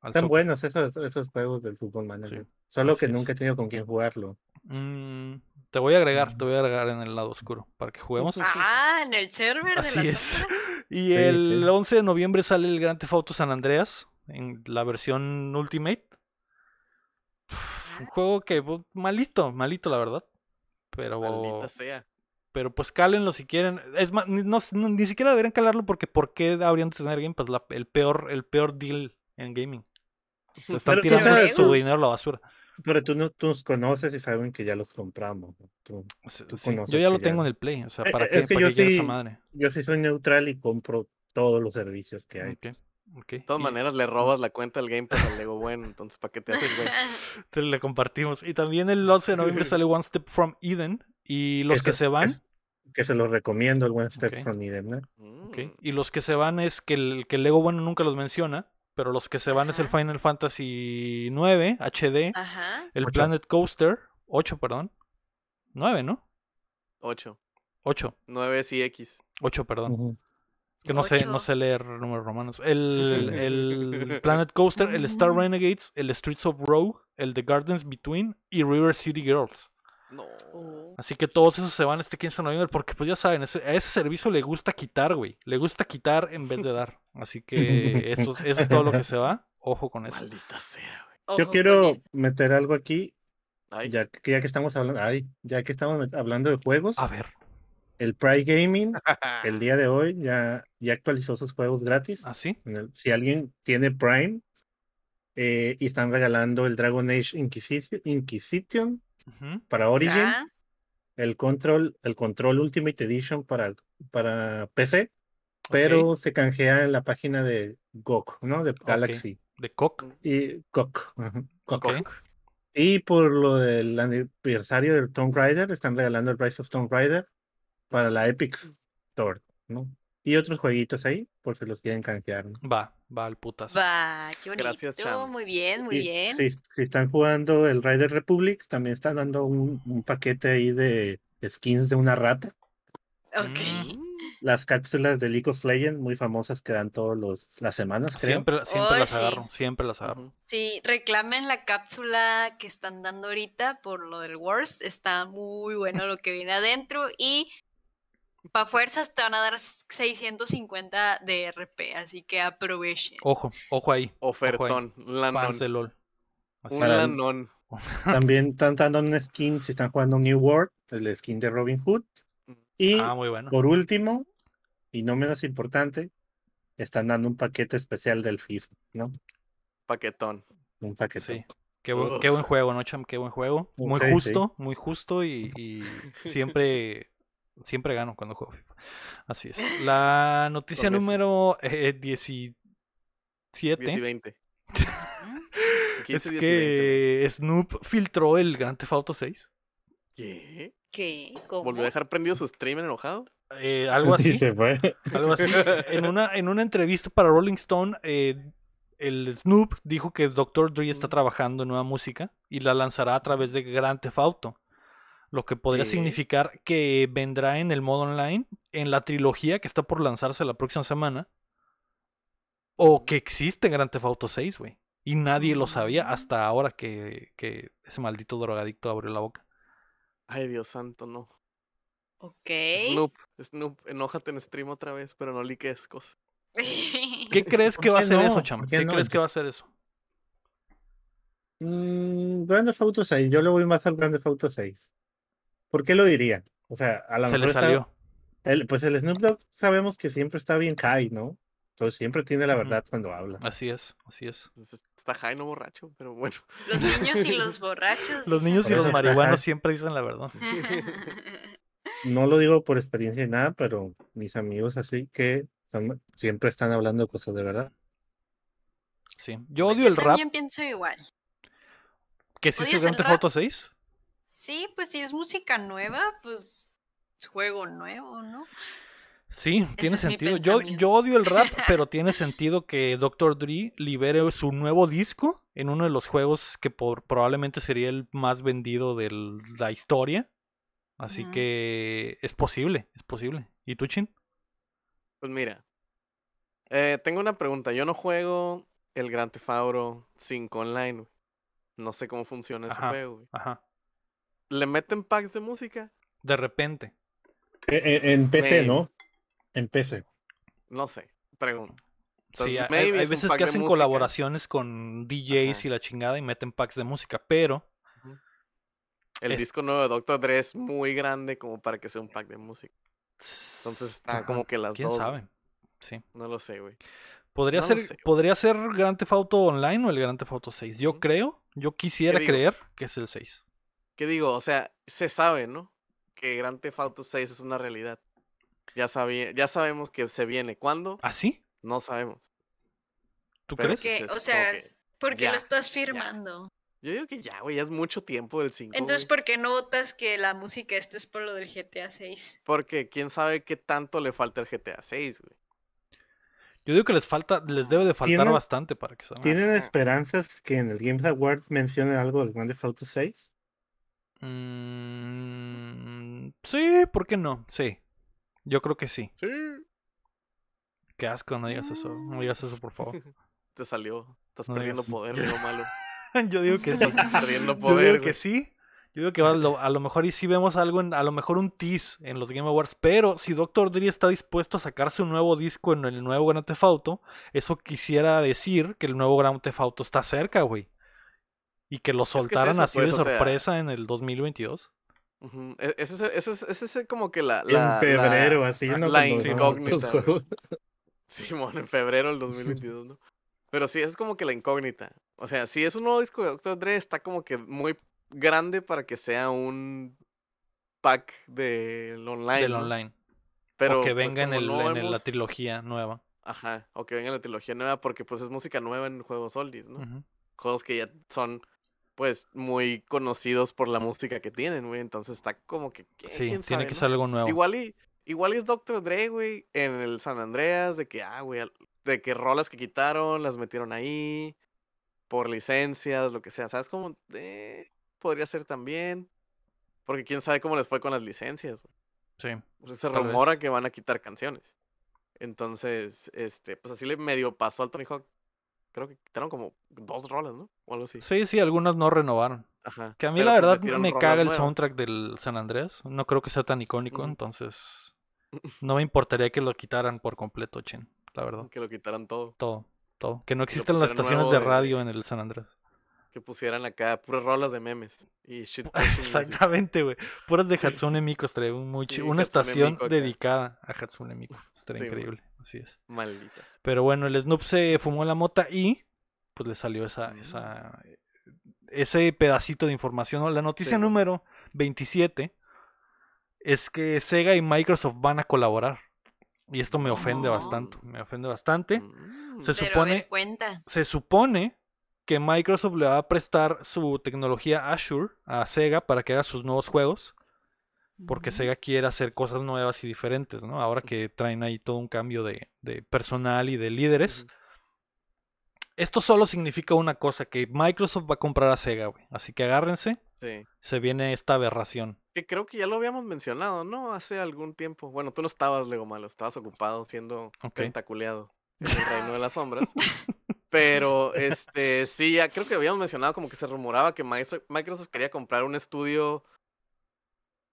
al Están soccer. buenos esos, esos juegos del fútbol manager. Sí, Solo que es. nunca he tenido con quién jugarlo. Mm, te voy a agregar, te voy a agregar en el lado oscuro para que juguemos. Ah, en el server de las es. sombras. Y Sí, el sí. 11 de noviembre sale el Grand Theft Auto San Andreas en la versión Ultimate. Un juego que pues, malito, malito la verdad. Pero Maldita sea. pero pues cálenlo si quieren. Es más, ni, no- no- ni siquiera deberían calarlo porque ¿por qué habrían de tener Game Pass? La- el peor el peor deal en gaming. Se están tirando su dinero a la basura. Pero tú no tú conoces y saben que ya los compramos. Tú- Sí, Tú sí, Yo ya lo ya- tengo en el Play. O sea, Eh, ¿para eh, qué, es que para yo qué quiero esa sí- madre? Yo sí soy neutral y compro todos los servicios que hay. Ok, ok. De todas Y- maneras, le robas la cuenta del Game Pass al Lego bueno, entonces ¿para qué te haces, güey? Te le compartimos. Y también el 11 de noviembre sale One Step from Eden. Y los que se van, es- que se los recomiendo, el One Step Ok. from Eden, ¿no? ok, Mm. y los que se van es que el, que el Lego bueno nunca los menciona. Pero los que se van es el Ajá. Final Fantasy 9 HD, Ajá. el Ocho. Planet Coaster 8, perdón. 9, ¿no? 8. 8, 9 es X. 8, perdón. Es que no sé, no sé leer números romanos. El, el Planet Coaster, el Star Renegades, el Streets of Rogue, el The Gardens Between y River City Girls. No. Oh. Así que todos esos se van este 15 de noviembre porque pues ya saben, ese- a ese servicio le gusta quitar, güey. Le gusta quitar en vez de dar. Así que eso, es- eso es todo lo que se va. Ojo con eso. Maldita sea, güey. Yo quiero meter algo aquí, Ay, ya que, ya que estamos hablando, ay, ya que estamos hablando de juegos, A ver, el Pride Gaming el día de hoy ya, ya actualizó sus juegos gratis. ¿así? En el- si alguien tiene Prime eh, y están regalando el Dragon Age Inquisition, Inquisition Para Origin, Ah, el Control, el Control Ultimate Edition para, para PC, pero se canjea en la página de GOG, ¿no? De Galaxy. De Coq. Y GOG. GOG. Ok. Y por lo del aniversario del Tomb Raider, están regalando el Rise of Tomb Raider para la Epic Store, ¿no? Y otros jueguitos ahí, por si los quieren canjear, ¿no? Va, va al putazo. va, qué bonito. Gracias, Cham. Muy bien, muy Y bien. Si, si están jugando el Rider Republic, también están dando un, un paquete ahí de skins de una rata. Ok. Mm. Las cápsulas de League of Legends, muy famosas, que dan todas las semanas, creo. Siempre, las sí. agarro, siempre las agarro. Sí, reclamen la cápsula que están dando ahorita por lo del Worst. Está muy bueno lo que viene adentro y para fuerzas te van a dar 650 de RP, así que aprovechen. Ojo, ojo ahí. Ofertón. Un lanón. Un lanón. También están dando un skin, si están jugando New World, el skin de Robin Hood. Y Ah, muy bueno. por último, y no menos importante, están dando un paquete especial del FIFA, ¿no? Paquetón. Un paquete. Sí. Qué buen, qué buen Uf. juego, ¿no, Cham? Qué buen juego. Muy Sí, sí. justo, muy justo y, y siempre Siempre gano cuando juego FIFA. Así es. La noticia número eh, 17 10 y 20. ¿Mm? 15, es 10 y 20. que Snoop filtró el Grand Theft Auto 6. ¿Qué? ¿Qué? ¿Cómo? ¿Volvió a dejar prendido su stream enojado? Eh, algo así. Y se fue. Algo así. En una, en una entrevista para Rolling Stone, eh, el Snoop dijo que Dr. Dre está Mm. trabajando en nueva música y la lanzará a través de Grand Theft Auto. Lo que podría significar que vendrá en el modo online, en la trilogía que está por lanzarse la próxima semana. O que existe Grand Theft Auto 6, güey. Y nadie lo sabía Mm. hasta ahora que, que ese maldito drogadicto abrió la boca. Ay, Dios santo, no. Ok. Snoop, Snoop, enójate en stream otra vez, pero no liques cosas. ¿Qué crees ¿Por que va a ser no? eso, cham? ¿Por ¿Qué, qué no? crees que va a ser eso? Mm, Grand Theft Auto 6, yo le voy más al Grand Theft Auto 6. ¿Por qué lo diría? O sea, a lo Se le mejor está- salió. el- pues el Snoop Dogg sabemos que siempre está bien high, ¿no? Entonces siempre tiene la verdad cuando habla. Así es, así es. Pues, Está high, no borracho, pero bueno. Los niños y los borrachos. Los niños y los marihuanos siempre dicen la verdad. No lo digo por experiencia ni nada, pero mis amigos así que son- siempre están hablando de cosas de verdad. Sí. Yo Pues odio el yo rap. también pienso igual. ¿Que sí es el ¿Odias Grand Theft rap? Auto 6? Sí, pues si es música nueva, pues es juego nuevo, ¿no? Sí, tiene sentido. Yo, yo odio el rap, pero tiene sentido que Dr. Dre libere su nuevo disco en uno de los juegos que por- probablemente sería el más vendido de la historia. Así que es posible, es posible. ¿Y tú, Chin? Pues mira, eh, tengo una pregunta. Yo no juego el Grand Theft Auto 5 online. güey. No sé cómo funciona ese Ajá. juego. güey. Ajá. ¿Le meten packs de música? De repente. E- e- En, PC, Maybe. ¿no? En PC. No sé. Pregunto. Sí, hay, veces que hacen música. colaboraciones con DJs Ajá. y la chingada y meten packs de música, pero El Es- disco nuevo de Dr. Dre es muy grande como para que sea un pack de música. Entonces está Ajá, como que las quién dos. güey. sabe. Sí. No lo sé, güey. Podría No lo ser sé, güey. podría ser Grand Theft Auto Online o el Grand Theft Auto 6. Yo creo, yo quisiera creer que es el 6. ¿Qué digo? O sea, se sabe, ¿no? Que Grand Theft Auto 6 es una realidad. Ya, sabía, ya sabemos que se viene. ¿Cuándo? ¿Ah, sí? No sabemos. ¿Tú Pero crees? que- Que, es o sea, que es- porque ya, lo estás firmando. Yo digo que ya, güey, ya es mucho tiempo del 5. Entonces, ¿por qué no votas que la música esta es por lo del GTA 6? Porque quién sabe qué tanto le falta el GTA 6, güey. Yo digo que les falta, les debe de faltar ¿Tienen- bastante para que salga. ¿Tienen Ajá. esperanzas que en el Games Awards mencionen algo del Grand Theft Auto 6? Mm, sí, ¿por qué no? Sí. Yo creo que sí. Sí. Qué asco, no digas eso. No digas eso, por favor. Te salió. Estás No perdiendo digas. poder, amigo malo. Yo digo que sí. Estás perdiendo Yo poder, digo que sí. Yo digo que va- lo- a lo mejor y sí vemos algo, en, a lo mejor un tease en los Game Awards, pero si Dr. Dre está dispuesto a sacarse un nuevo disco en el nuevo Grand Theft Auto, eso quisiera decir que el nuevo Grand Theft Auto está cerca, güey. Y que lo es soltaran eso, así pues, de o sea- sorpresa en el 2022. Ujú, e- Ese es, ese es, ese es como que la... en la- febrero, la- así, la ¿no? Son incógnita. Simón, en febrero del 2022, ¿no? Pero sí, es como que la incógnita. O sea, si es un nuevo disco de Dr. Dre, está como que muy grande para que sea un pack del online. del ¿no? online. Pero o que pues, venga en, el, no en la trilogía nueva. Ajá, o que venga en la trilogía nueva, porque pues es música nueva en juegos oldies, ¿no? Ujú. Juegos que ya son, pues, muy conocidos por la música que tienen, güey. Entonces está como que. Sí, ¿Quién tiene sabe, que no? ser algo nuevo. Igual y, igual y es Dr. Dre, güey, en el San Andreas, de que, ah, güey, de que rolas que quitaron, las metieron ahí, por licencias, lo que sea. ¿Sabes cómo? Eh, podría ser también. Porque quién sabe cómo les fue con las licencias. Sí. Pues se rumora vez. que van a quitar canciones. Entonces, este, pues así le medio pasó al Tony Hawk. Creo que quitaron como dos rolas, ¿no? O algo así. Sí, sí, algunas no renovaron. Ajá. Que a mí pero la pues verdad me caga el nuevas. soundtrack del San Andreas. No creo que sea tan icónico, entonces no me importaría que lo quitaran por completo, Chin. La verdad. Que lo quitaran todo. Todo, todo. Que no lo existen las estaciones de de- radio en el San Andreas. Que pusieran acá puras rolas de memes. Y shit. Exactamente, güey. Puras de Hatsune Miku, estaría muy Sí, Una Hatsune estación Miku dedicada a Hatsune Miku. Estaría Sí, increíble. Así es. Malditas. Pero bueno, el Snoop se fumó la mota y pues le salió esa, Mm. esa ese pedacito de información. ¿no? La noticia Sí, número 27 es que Sega y Microsoft van a colaborar. Y esto me ofende ¿Cómo? bastante. Me ofende bastante. Mm. Se Pero supone, ver, cuenta. se supone que Microsoft le va a prestar su tecnología Azure a Sega para que haga sus nuevos juegos. Porque. Sega quiere hacer cosas nuevas y diferentes, ¿no? Ahora que traen ahí todo un cambio de, de personal y de líderes. Esto solo significa una cosa, que Microsoft va a comprar a Sega, güey. Así que agárrense, Sí. se viene esta aberración. Que creo que ya lo habíamos mencionado, ¿no? Hace algún tiempo. Bueno, tú no estabas, Lego Malo, estabas ocupado siendo Ok. tentaculeado en el reino de las sombras. Pero, este, sí, ya creo que habíamos mencionado como que se rumoraba que Microsoft Microsoft quería comprar un estudio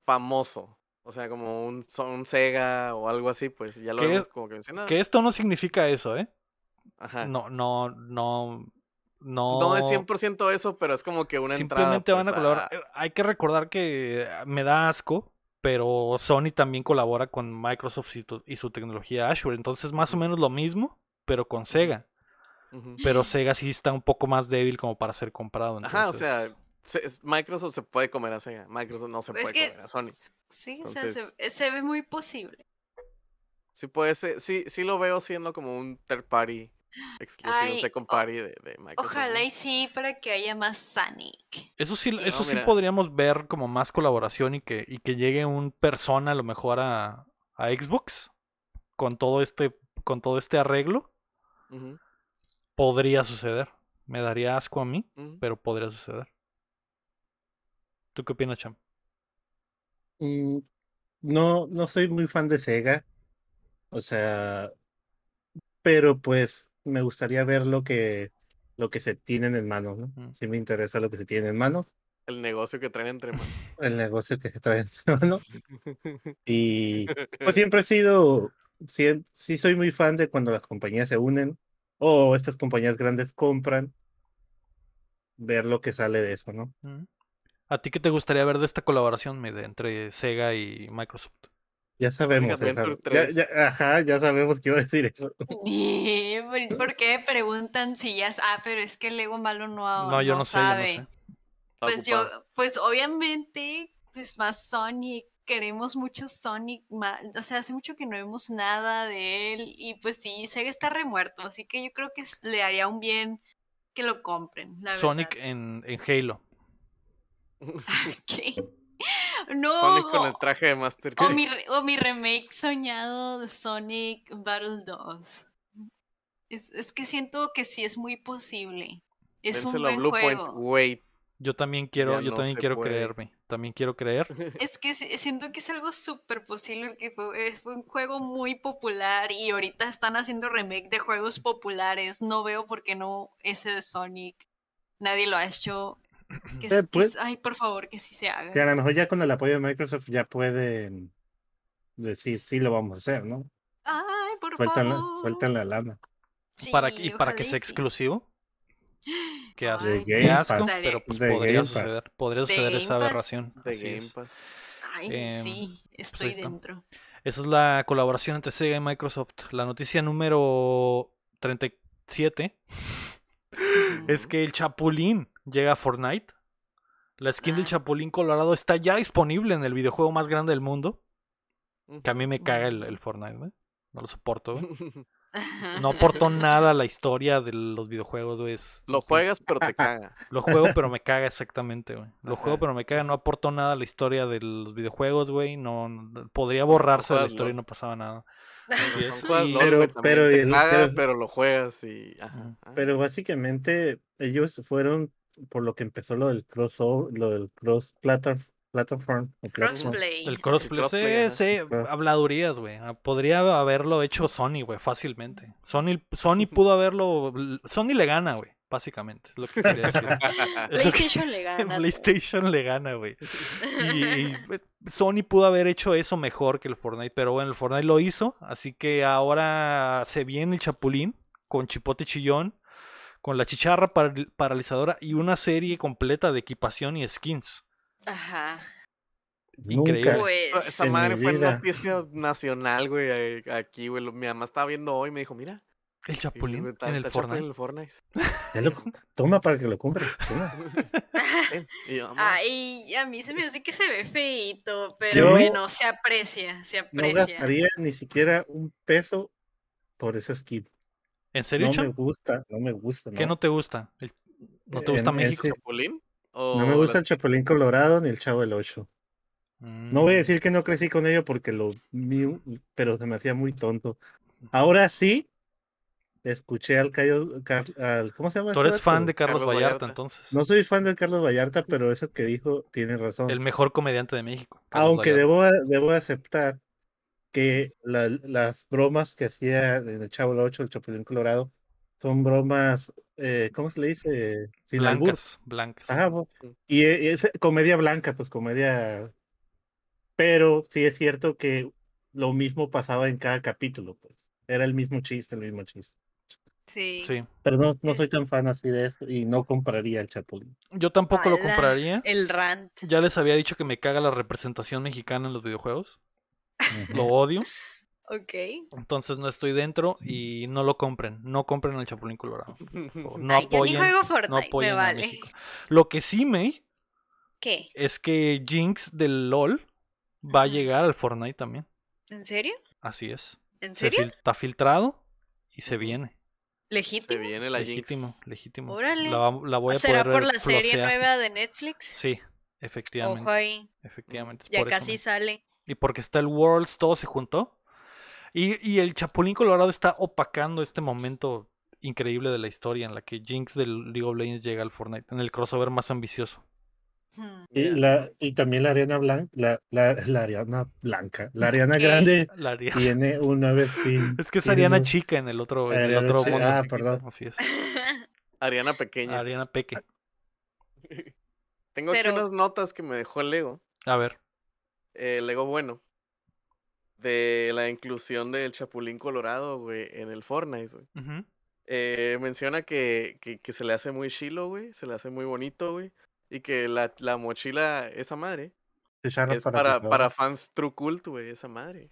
famoso. O sea, como un, Sega o algo así, pues ya lo ¿Qué habíamos es- como que mencionado. Que esto no significa eso, ¿eh? Ajá. No, no, no, no. No es 100% eso, pero es como que una Simplemente entrada. van a pues, colaborar. Eh, Hay que recordar que eh, me da asco, pero Sony también colabora con Microsoft y, tu- y su tecnología Azure. Entonces, más o menos lo mismo, pero con Sega. Pero Sega sí está un poco más débil como para ser comprado. Ajá, o entonces- sea, Microsoft se puede comer a Sega. Microsoft no se Es puede que comer a Sony. sí, o sea, Entonces- se, se ve muy posible. Sí puede ser, sí, sí lo veo siendo como un third party exclusivo, Ay, second o- party de, de Microsoft. Ojalá y sí, para que haya más Sonic. Eso sí, eso No, sí mira. podríamos ver como más colaboración y que, y que llegue un persona a lo mejor a, a Xbox con todo este, con todo este arreglo. Podría suceder. Me daría asco a mí, pero podría suceder. ¿Tú qué opinas, Cham? Mm, No, no soy muy fan de Sega. O sea, pero pues me gustaría ver lo que, lo que se tienen en manos, ¿no? Mm. Sí me interesa lo que se tiene en manos, El negocio que traen entre manos. el negocio que se trae en manos. Y pues siempre he sido, sí, sí soy muy fan de cuando las compañías se unen o estas compañías grandes compran, ver lo que sale de eso, ¿no? ¿Mm? ¿A ti qué te gustaría ver de esta colaboración Mide, entre Sega y Microsoft? Ya sabemos, ya Adventure sabe- ya- 3. ya- ajá, ya sabemos que iba a decir eso. ¿Por qué me preguntan si ya... Ah, pero es que el Lego malo no, No, yo no sé, yo no sabe. sé. Pues yo, pues obviamente, pues más Sonic, queremos mucho Sonic, ma- o sea, hace mucho que no vemos nada de él y pues sí, Sega está remuerto, así que yo creo que le haría un bien que lo compren, la Sonic en, en Halo. ¿Qué? No, Sonic con el o- traje de Master o mi, re- o mi remake soñado de Sonic Battle 2. Es, es que siento que sí es muy posible. Es un buen juego. Wait. Yo también quiero, Ya yo no también quiero puede. creerme. También quiero creer. Es que si- siento que es algo súper posible, que fue, es un juego muy popular y ahorita están haciendo remake de juegos populares. No veo por qué no ese de Sonic. Nadie lo ha hecho. Que, Eh, que pues- ay, por favor, que sí se haga. Que a lo mejor ya con el apoyo de Microsoft ya pueden decir, sí lo vamos a hacer, ¿no? Ay, por Sueltan la, favor. sueltan la lana. para, y para que sea sí. exclusivo. Qué asco. Ay, qué Game asco, Pass. pero pues De podría Game Pass. suceder. Podría De suceder esa aberración. De Game es. Pass. Ay, Em, sí, ahí estoy dentro. Esa es la colaboración entre Sega y Microsoft. La noticia número 37 es Ujú. que el Chapulín llega a Fortnite. La skin del Ah. Chapulín Colorado está ya disponible en el videojuego más grande del mundo. Que a mí me caga el, el Fortnite, güey. No lo soporto, güey. No aportó nada a la historia de los videojuegos, güey. Es- Lo juegas, pero te caga. Lo juego, pero me caga exactamente, güey. Lo juego, pero me caga. No aportó nada a la historia de los videojuegos, güey. No, no- podría borrarse de la historia y no pasaba nada. Pero y- Pero- güey, también pero te el- caga, pero- pero lo juegas y... ajá. Pero básicamente ellos fueron por lo que empezó lo del crossover, lo del cross platform. Crossplay. El crossplay, crossplay, sí, sí, habladurías, güey. Ah, Podría haberlo hecho Sony, güey, fácilmente. Sony, Sony pudo haberlo. Sony le gana, güey, básicamente. Es lo que quería decir. PlayStation le gana. PlayStation le gana, güey. Y, y, pues, Sony pudo haber hecho eso mejor que el Fortnite, pero bueno, el Fortnite lo hizo, así que ahora se viene el Chapulín con Chipote Chillón, con la chicharra paral- paralizadora y una serie completa de equipación y skins. Ajá. Increíble. Nunca. Esa- Pues. Esa madre fue vida. noticia nacional, güey, eh, aquí, güey. Mi mamá estaba viendo hoy y me dijo, mira, El Chapulín está- en el está Chapulín en Fortnite. el Fortnite. Lo toma para que lo compres. y. Ay, a mí se me hace que se ve feito, pero Yo bueno, se aprecia, se No aprecia. gastaría ni siquiera un peso por ese skin. ¿En serio, No me gusta, no me gusta. ¿Qué no te gusta? El- ¿No te En gusta México? ese- ¿Chapulín? No me ¿O gusta el Chapulín Colorado ni el Chavo del 8. No voy a Mm, decir que no crecí con ello porque lo vi, pero se me hacía muy tonto. Ahora sí, escuché al Cayo, Car- al, ¿cómo se llama? Tú este eres fan de Carlos, Carlos Vallarta, Vallarta. entonces. No soy fan de Carlos Vallarta, pero eso que dijo tiene razón. El mejor comediante de México. Carlos Aunque Vallarta. debo, debo aceptar que la- las bromas que hacía en el Chavo del 8, el Chapulín Colorado, son bromas, eh, ¿cómo se le dice? Sin albur. blancas, blancas. Ajá, y e- es comedia blanca, pues comedia. Pero sí es cierto que lo mismo pasaba en cada capítulo, pues. Era el mismo chiste, el mismo chiste. Sí. Sí. Pero no, no soy tan fan así de eso y no compraría el Chapulín. Yo tampoco lo Ala, compraría. El rant. Ya les había dicho que me caga la representación mexicana en los videojuegos. Lo odio. Ok. Entonces no estoy dentro y no lo compren. No compren el Chapulín Colorado. No Ay, yo ni apoyen, juego no Fortnite, me apoyen a vale. México. Lo que sí, May, ¿Qué? es que Jinx del LOL va a llegar al Fortnite también. ¿En serio? Así es. ¿En Se serio? fil- está filtrado y se viene. Se ¿Legítimo? viene la legítimo, Jinx. legítimo. Órale. La, voy a ¿Será poder por la serie flosear. nueva de Netflix? Sí, efectivamente. Ojo ahí. Efectivamente. es Ya por casi sale. Y porque está el Worlds, todo se juntó. Y, y el Chapulín Colorado está opacando este momento increíble de la historia en la que Jinx del League of Legends llega al Fortnite, en el crossover más ambicioso. Hmm. Y, la, y también la Ariana Blanca, la, la, la Ariana Blanca, la Ariana. Grande La Ariana- tiene un nuevo skin. Es que es Ariana un- Chica en el otro, en el otro mundo. ah, chiquito, perdón. Así es. Ariana pequeña. Ariana Peque. Tengo Pero- aquí unas notas que me dejó el Lego. A ver. Eh, el Lego bueno. De la inclusión del Chapulín Colorado, güey, en el Fortnite, güey. Eh, menciona que, que, que se le hace muy chilo, güey. Se le hace muy bonito, güey. Y que la, la mochila, esa madre, es para, para fans True Cult, güey, esa madre.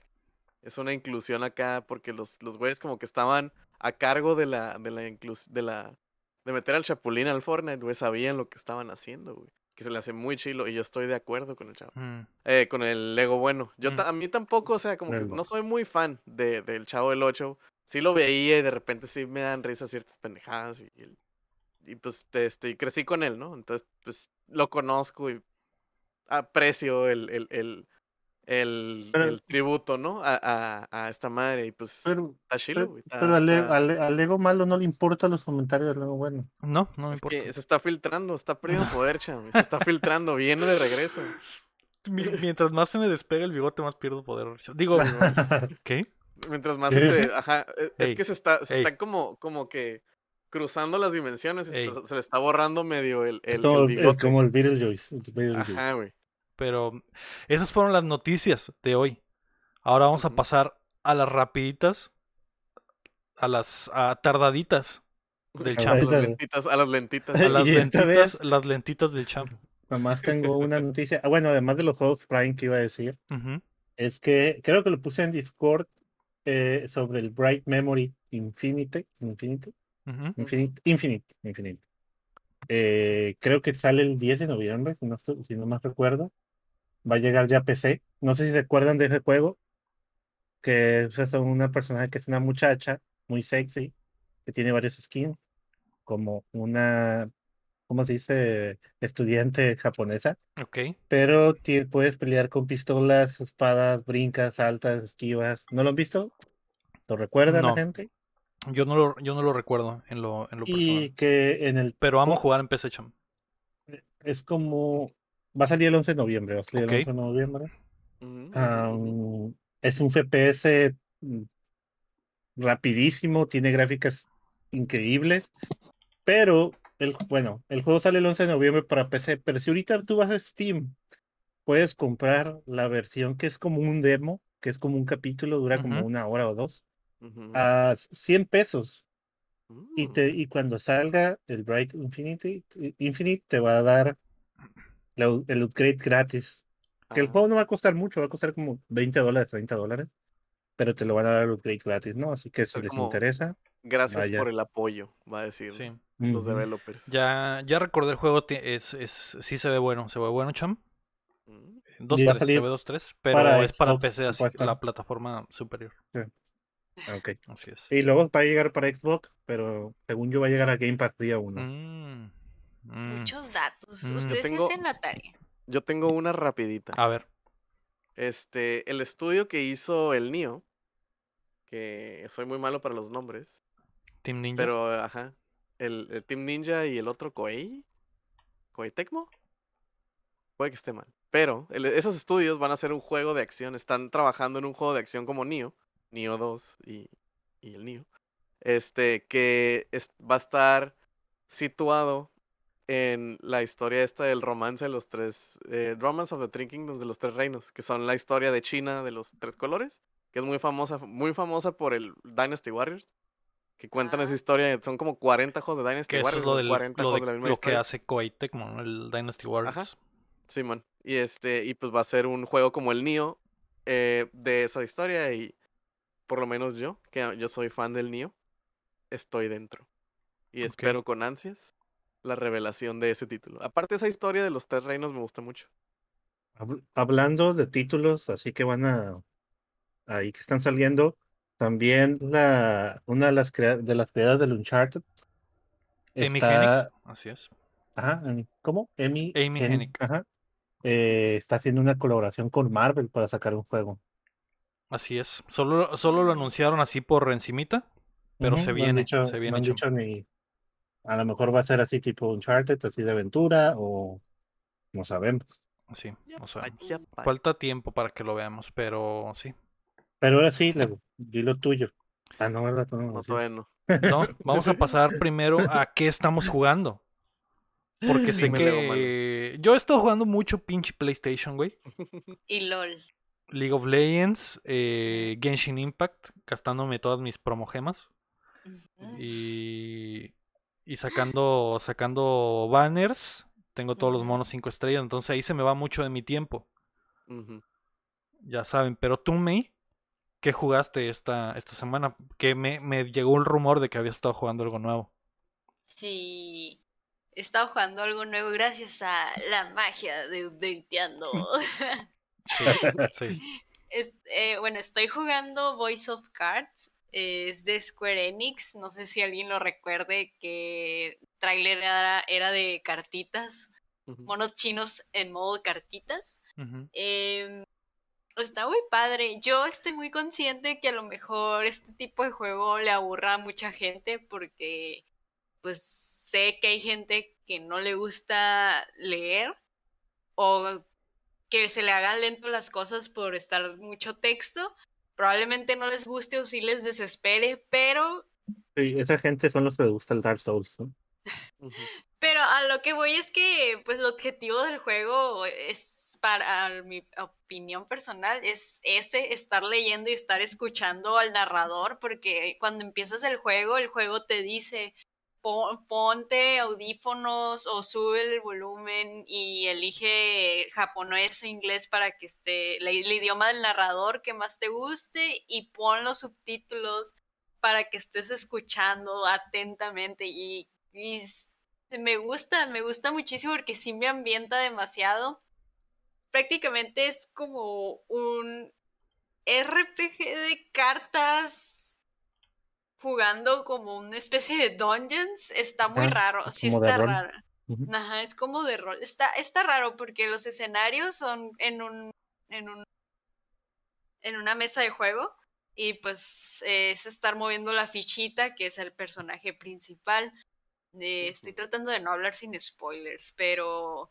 Es una inclusión acá porque los, los güeyes como que estaban a cargo de la, de la inclus- de la, de meter al Chapulín al Fortnite, güey, sabían lo que estaban haciendo, güey. Que se le hace muy chilo y yo estoy de acuerdo con el chavo. Mm. Eh, con el Lego bueno. Yo Mm. a mí tampoco, o sea, como que no soy muy fan de, del Chavo del 8. Sí lo veía y de repente sí me dan risa ciertas pendejadas y, pues este, y crecí con él, ¿no? Entonces, pues lo conozco y aprecio el, el, el, el, Pero- el tributo, ¿no? A, a, a esta madre y pues Pero, está chilo, pero, güey. está- pero al, está- al, al Lego malo no le importan los comentarios del Lego bueno. No, no me es importa. que se está filtrando, está perdiendo poder, chamo. Se está filtrando, viene de regreso. Mi- Mientras más se me despega el bigote, más pierdo poder. Digo, ¿qué? Mientras más se te- ajá, e- es Ey, que se está, se ey. está como, como que cruzando las dimensiones y se, le está borrando medio el, es, el, como, el es bigote. como el Beetlejuice. el Beetlejuice. Ajá, güey. Pero esas fueron las noticias de hoy. Ahora vamos a pasar a las rapiditas, a las a tardaditas del A A champ. las lentitas, a las lentitas. A las Y esta lentitas, vez- las lentitas del champ. Nomás tengo una noticia. Ah, bueno, además de los juegos Prime que iba a decir, es que creo que lo puse en Discord eh, sobre el Bright Memory Infinite. Infinite. Infinite. Infinite. Infinite. Eh, creo que sale el 10 de noviembre, si no, si no más recuerdo. Va a llegar ya a PC. No sé si se acuerdan de ese juego. Que es una personaje que es una muchacha muy sexy, que tiene varios skins, como una, ¿cómo se dice? Estudiante japonesa. Ok. Pero puedes pelear con pistolas, espadas, brincas, saltas, esquivas. ¿No lo han visto? ¿Lo recuerdan No. la gente? Yo no lo, yo no lo recuerdo en lo, en lo Y personal. que en el Pero amo jugar en PC champ. es como va a salir el 11 de noviembre, va a salir el 11 de noviembre. Am, es un FPS mm, rapidísimo, tiene gráficas increíbles, pero el bueno, el juego sale el 11 de noviembre para PC, pero si ahorita tú vas a Steam, puedes comprar la versión que es como un demo, que es como un capítulo, dura como una hora o dos, a 100 pesos. Y, Mm. te, y cuando salga el Bright Infinity, Infinite te va a dar la el upgrade gratis. Que el Ah, juego no va a costar mucho, va a costar como 20 dólares, 30 dólares. Pero te lo van a dar el upgrade gratis, ¿no? Así que si les como- interesa, Gracias Vaya. por el apoyo, va a decir Sí. los developers. Ya, ya recordé el juego, es, es, sí se ve bueno, se ve bueno, cham. Mm. 2.3, Ya se ve 2.3, pero para es para Xbox, PC, así que supuestamente. la plataforma superior. Ok. Así es. Y luego va a llegar para Xbox, pero según yo va a llegar a Game Pass día 1. Mm, mm. Muchos datos. Mm. Ustedes tengo- hacen la tarea. Yo tengo una rapidita. A ver, Este, el estudio que hizo el Nio, que soy muy malo para los nombres, Team Ninja. pero ajá, el, el Team Ninja y el otro Koei, Koei Tecmo, puede que esté mal. Pero el- esos estudios van a hacer un juego de acción, están trabajando en un juego de acción como Nio, Nio 2 y, y el Nio, este, que es- va a estar situado en la historia esta del romance de los tres, eh, Romance of the Three Kingdoms de los tres reinos, que son la historia de China de los tres colores, que es muy famosa, muy famosa por el Dynasty Warriors, que cuentan esa historia, son como 40 juegos de Dynasty que eso Warriors, es lo, son del, 40 lo, juegos de- de la misma lo que historia. hace Koei Tecmo, ¿no? el Dynasty Warriors. Simón. Y este, y pues va a ser un juego como el Nio eh, de esa historia. Y por lo menos yo, que yo soy fan del Nio, estoy dentro. Y espero con ansias la revelación de ese título. Aparte esa historia de los tres reinos me gusta mucho. Habl- Hablando de títulos, así que van a ahí que están saliendo, también la una de las crea- de las creadas del Uncharted Amy está, Hennig, así es. ajá, ¿cómo? Amy, Amy ajá, eh, está haciendo una colaboración con Marvel para sacar un juego. Así es. Solo, solo lo anunciaron así por encimita, pero Ujú, se no han viene, dicho- se no viene. han cham. dicho ni, a lo mejor va a ser así tipo Uncharted, así de aventura o no sabemos. Sí, o sea, falta tiempo para que lo veamos, pero sí. Pero ahora sí, Lego, di lo tuyo. Ah, no, ¿verdad? Tú no lo No, todavía no. Vamos a pasar primero a qué estamos jugando. Porque sé Dime, Lego, que yo he estado jugando mucho pinche PlayStation, güey. Y LOL. League of Legends, eh, Genshin Impact, gastándome todas mis promogemas. Y, y sacando, sacando banners. Tengo todos los monos 5 estrellas, entonces ahí se me va mucho de mi tiempo. Ya saben, pero tú, May, ¿qué jugaste esta, esta semana? Que me, me llegó el rumor de que había estado jugando algo nuevo. Sí. He estado jugando algo nuevo gracias a la magia de updateando. Sí, sí. Es- eh, bueno, estoy jugando Voice of Cards. Es de Square Enix. No sé si alguien lo recuerde que el tráiler era, era de cartitas. Monos chinos en modo cartitas. Em, está muy padre. Yo estoy muy consciente que a lo mejor este tipo de juego le aburra a mucha gente porque pues sé que hay gente que no le gusta leer o que se le hagan lento las cosas por estar mucho texto. Probablemente no les guste o sí les desespere, pero Sí, esa gente son los que les gusta el Dark Souls. Pero a lo que voy es que, pues, el objetivo del juego es, para mi opinión personal, es ese, estar leyendo y estar escuchando al narrador, porque cuando empiezas el juego, el juego te dice, "Pon- ponte audífonos o sube el volumen y elige japonés o inglés para que esté, el idioma del narrador que más te guste y pon los subtítulos para que estés escuchando atentamente y, y me gusta, me gusta muchísimo porque sí me ambienta demasiado. Prácticamente es como un RPG de cartas jugando como una especie de dungeons. Está muy Ah, raro, sí está raro. Ajá, es como de rol. Está, está raro porque los escenarios son en un, en un, en una mesa de juego y pues eh, es estar moviendo la fichita que es el personaje principal. Eh, estoy tratando de no hablar sin spoilers, pero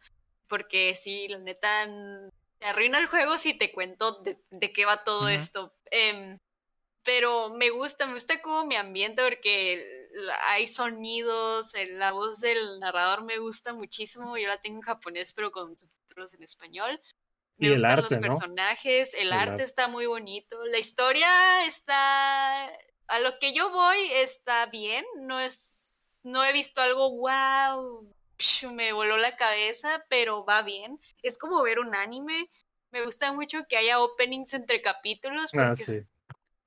porque sí, la neta te arruina el juego si te cuento de, de qué va todo esto. Em, pero me gusta, me gusta como mi ambiente porque hay sonidos, la voz del narrador me gusta muchísimo. Yo la tengo en japonés, pero con subtítulos en español. Me Y el gustan arte, los ¿no? personajes, el, El arte arte. está muy bonito, la historia está, a lo que yo voy está bien, no es, no he visto algo wow, me voló la cabeza, pero va bien. Es como ver un anime. Me gusta mucho que haya openings entre capítulos Ah, porque sí.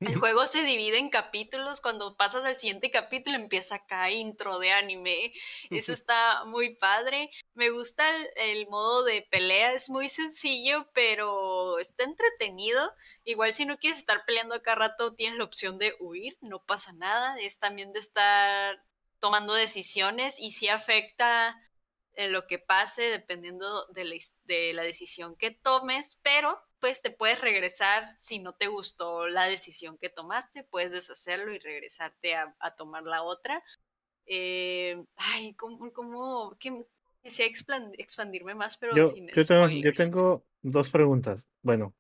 El juego se divide en capítulos. Cuando pasas al siguiente capítulo empieza acá intro de anime. Eso está muy padre. Me gusta el, modo de pelea. Es muy sencillo, pero está entretenido. Igual si no quieres estar peleando acá rato, tienes la opción de huir. No pasa nada. Es también de estar tomando decisiones y si afecta en lo que pase dependiendo de la, de la decisión que tomes, pero pues te puedes regresar si no te gustó la decisión que tomaste, puedes deshacerlo y regresarte a, tomar la otra. Eh, ay, ¿cómo, cómo quisiera expandirme más, pero yo, sin yo tengo, yo tengo dos preguntas. Bueno,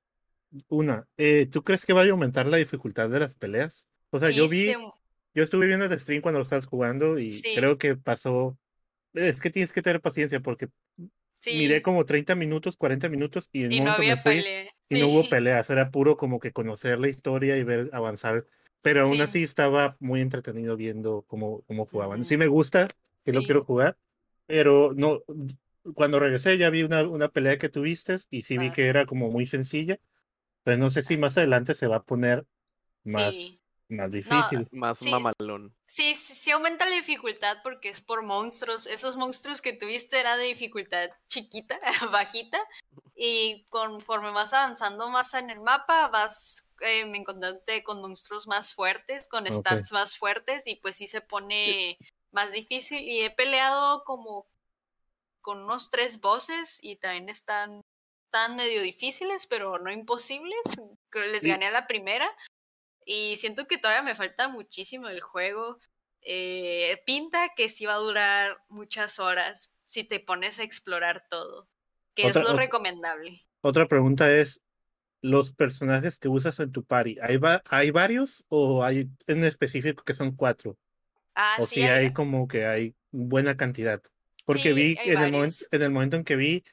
una, eh, ¿tú crees que va a aumentar la dificultad de las peleas? O sea, yo vi, yo estuve viendo el stream cuando lo estabas jugando y creo que pasó es que tienes que tener paciencia porque miré como 30 minutos, 40 minutos y en un momento me fui y no hubo peleas, era puro como que conocer la historia y ver avanzar, pero aún así estaba muy entretenido viendo cómo, cómo jugaban. Sí me gusta, que lo quiero jugar, pero no, cuando regresé ya vi una, una pelea que tuviste y sí vi ah, que era como muy sencilla, pero no sé si más adelante se va a poner más, más difícil. más mamalón. Sí, sí, aumenta la dificultad porque es por monstruos. Esos monstruos que tuviste era de dificultad chiquita, bajita. Y conforme vas avanzando más en el mapa, vas eh, encontrándote con monstruos más fuertes, con stats más fuertes, y pues sí se pone más difícil. Y he peleado como con unos tres bosses y también están tan medio difíciles, pero no imposibles. Les gané a la primera. Y siento que todavía me falta muchísimo el juego. Eh, pinta que sí va a durar muchas horas si te pones a explorar todo, que es lo recomendable. Otra pregunta es, los personajes que usas en tu party, ¿hay, ¿hay varios o hay en específico que son cuatro? Ah, o sí, si hay, como que hay buena cantidad. Porque vi en el, momento, en el momento en que vi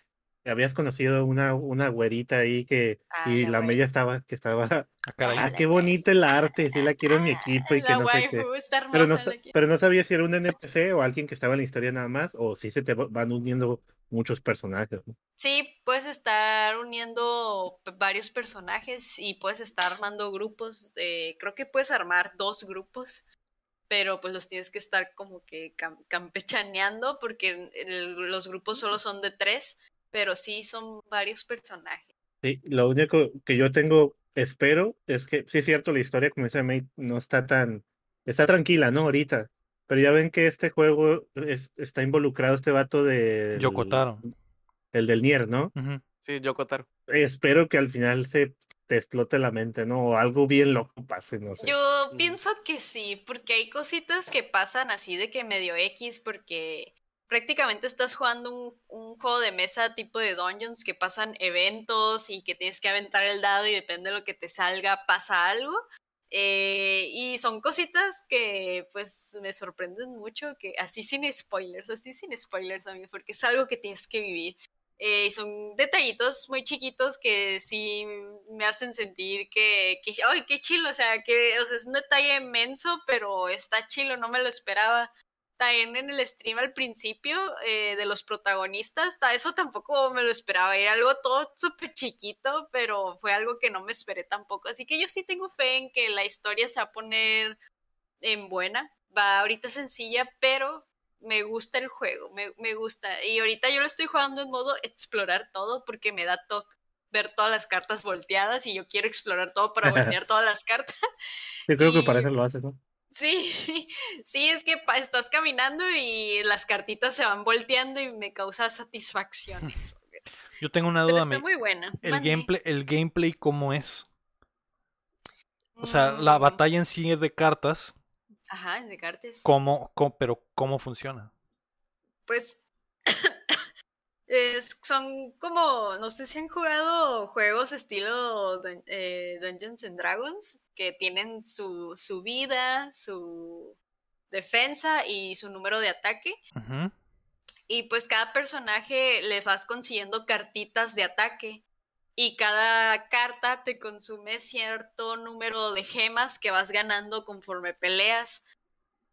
habías conocido una, una güerita ahí que ah, y la, media estaba que estaba ah, ah qué bonito el arte, sí la quiero en mi equipo y que no sé qué. Pero no, pero no sabía si era un NPC o alguien que estaba en la historia nada más o si se te van uniendo muchos personajes. Sí, puedes estar uniendo varios personajes y puedes estar armando grupos. De, creo que puedes armar dos grupos, pero pues los tienes que estar como que campechaneando porque los grupos solo son de tres pero sí son varios personajes. Sí, lo único que yo tengo, espero, es que sí es cierto, la historia, como dice May, no está tan, está tranquila, ¿no? Ahorita. Pero ya ven que este juego está involucrado este vato de... Yokotaro. El del Nier, ¿no? Sí, Yokotaro. Espero que al final se te explote la mente, ¿no? O algo bien loco pase, no sé. Yo pienso que sí, porque hay cositas que pasan así de que medio X, porque prácticamente estás jugando un, juego de mesa tipo de dungeons que pasan eventos y que tienes que aventar el dado y depende de lo que te salga pasa algo. Eh, y son cositas que pues me sorprenden mucho, que así sin spoilers, así sin spoilers, amigo, porque es algo que tienes que vivir. Eh, son detallitos muy chiquitos que sí me hacen sentir que, que ¡ay, qué chilo! O sea, que es un detalle inmenso, pero está chilo, no me lo esperaba también en el stream al principio eh, de los protagonistas, eso tampoco me lo esperaba, era algo todo súper chiquito, pero fue algo que no me esperé tampoco, así que yo sí tengo fe en que la historia se va a poner en buena, va ahorita sencilla, pero me gusta el juego, me, me gusta, y ahorita yo lo estoy jugando en modo explorar todo porque me da toque ver todas las cartas volteadas y yo quiero explorar todo para voltear todas las cartas. Yo creo que para eso lo haces, ¿no? Sí, sí, es que estás caminando y las cartitas se van volteando y me causa satisfacción eso. Yo tengo una duda. está muy buena. El gameplay, el gameplay, ¿cómo es? O sea, la mm. batalla en sí es de cartas. Ajá, es de cartas. ¿Cómo, pero cómo funciona? Pues son como, no sé si han jugado juegos estilo eh, Dungeons and Dragons, que tienen su, su, vida, su defensa y su número de ataque. Y pues cada personaje le vas consiguiendo cartitas de ataque. Y cada carta te consume cierto número de gemas que vas ganando conforme peleas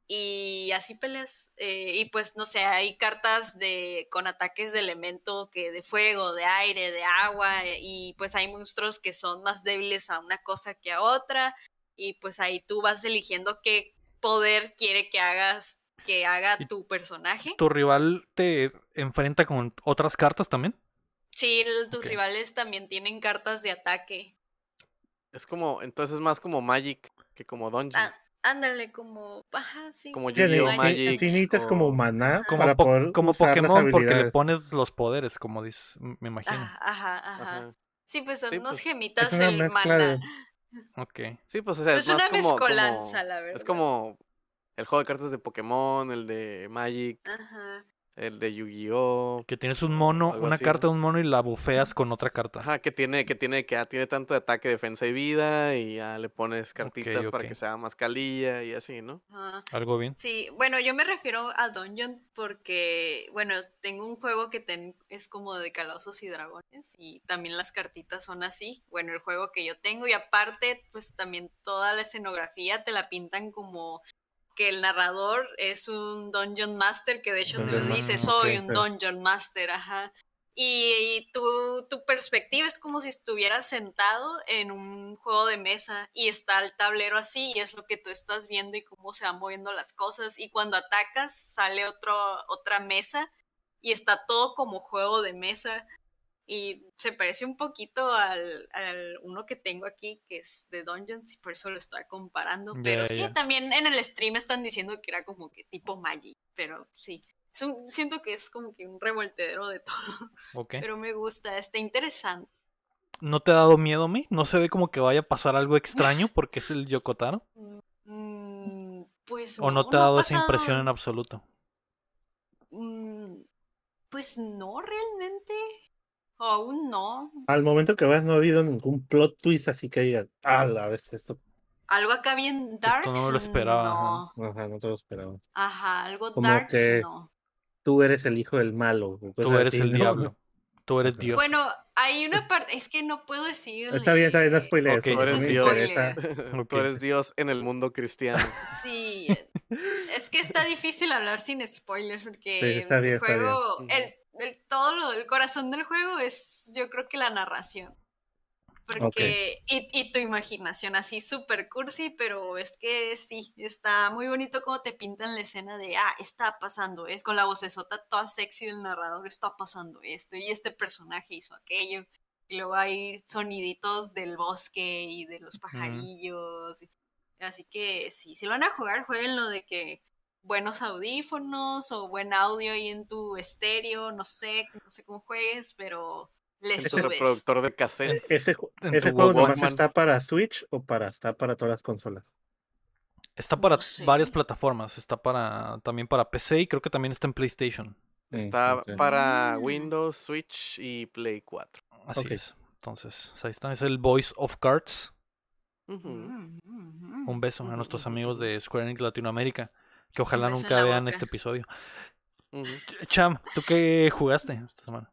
y así peleas. Eh, y pues no sé, hay cartas de con ataques de elemento que de fuego, de aire, de agua, eh, y pues hay monstruos que son más débiles a una cosa que a otra. y pues ahí tú vas eligiendo qué poder quiere que hagas que haga Y- tu personaje. ¿Tu rival te enfrenta con otras cartas también? Sí, el- tus rivales también tienen cartas de ataque. Es como, entonces es más como Magic que como Dungeons. Ah, ándale, como, ajá, sí. Como Yu-Gi-Oh! Magic. sí necesitas como maná Como, para po- poder como usar las Pokémon, porque le pones los poderes, como dices, me imagino. Ah, ajá, ajá. Ajá. Sí, pues son Sí, unos pues, gemitas Es una el maná. de... Ok. Sí, pues o sea, Es es, más una como, mezcolanza, como- la verdad. Es como el juego de cartas de Pokémon, el de Magic, Ajá. El de Yu-Gi-Oh! Que tienes un mono, una así, carta ¿no? de un mono y la bufeas con otra carta. Ajá, que tiene, que tiene, que ya tiene tanto de ataque, defensa y vida, y ya le pones cartitas para que sea más calilla y así, ¿no? ajá. Algo bien. Sí, bueno, yo me refiero a Dungeon porque, bueno, tengo un juego que ten- es como de calabozos y dragones y también las cartitas son así. Bueno, el juego que yo tengo y aparte, pues también toda la escenografía te la pintan como que el narrador es un Dungeon Master que de hecho te Dungeon dice soy un Dungeon Master, ajá. Y, tu, tu perspectiva es como si estuvieras sentado en un juego de mesa y está el tablero así y es lo que tú estás viendo y cómo se van moviendo las cosas. Y cuando atacas sale otro, otra mesa y está todo como juego de mesa. Y se parece un poquito al, al uno que tengo aquí, que es de Dungeons, y por eso lo estoy comparando. Pero sí, también en el stream están diciendo que era como que tipo Magic. Pero sí, es un- siento que es como que un revoltedero de todo. Ok. Pero me gusta, está interesante. ¿No te ha dado miedo a mí? ¿No se ve como que vaya a pasar algo extraño porque es el Yokotaro? Mm, pues ¿O no te ha ha dado esa impresión en absoluto? Mm, Pues no, realmente. Aún no. Al momento que vas no ha habido ningún plot twist así que digas, ah, la vez esto, Algo acá bien darks. no lo esperaba, No. ajá, no te lo esperaba. Ajá, algo que- no. Tú eres el hijo del malo. Tú eres así, el ¿no? diablo. Tú eres. Dios. Bueno, hay una parte, es que no puedo decir. Está bien, está bien, no spoilees. Ok, porque Tú eres Dios. interesa. Ok. Tú eres Dios en el mundo cristiano. Sí, es que está difícil hablar sin spoilers porque Sí, está bien, el está bien. juego, el, el- todo lo del corazón del juego es yo creo que la narración. Porque, y, y tu imaginación, así súper cursi, pero es que sí, está muy bonito como te pintan la escena de, ah, está pasando, es con la vocesota toda sexy del narrador, está pasando esto, y este personaje hizo aquello, y luego hay soniditos del bosque y de los pajarillos, así que sí, si lo van a jugar, jueguenlo de que buenos audífonos o buen audio ahí en tu estéreo, no sé, no sé cómo juegues, pero le Es subes. reproductor de cassettes. ¿Ese, ese juego nomás está para Switch o para está para todas las consolas? Está para no sé. varias plataformas. Está para también para PC y creo que también está en PlayStation. Mm, Está para Ah. Windows, Switch y Play 4. Así es. Entonces, ahí está. Es el Voice of Cards. Mm, mm, mm. Un beso a nuestros amigos de Square Enix Latinoamérica. Que ojalá nunca vean boca. este episodio. Ch- Cham, ¿tú qué jugaste esta semana?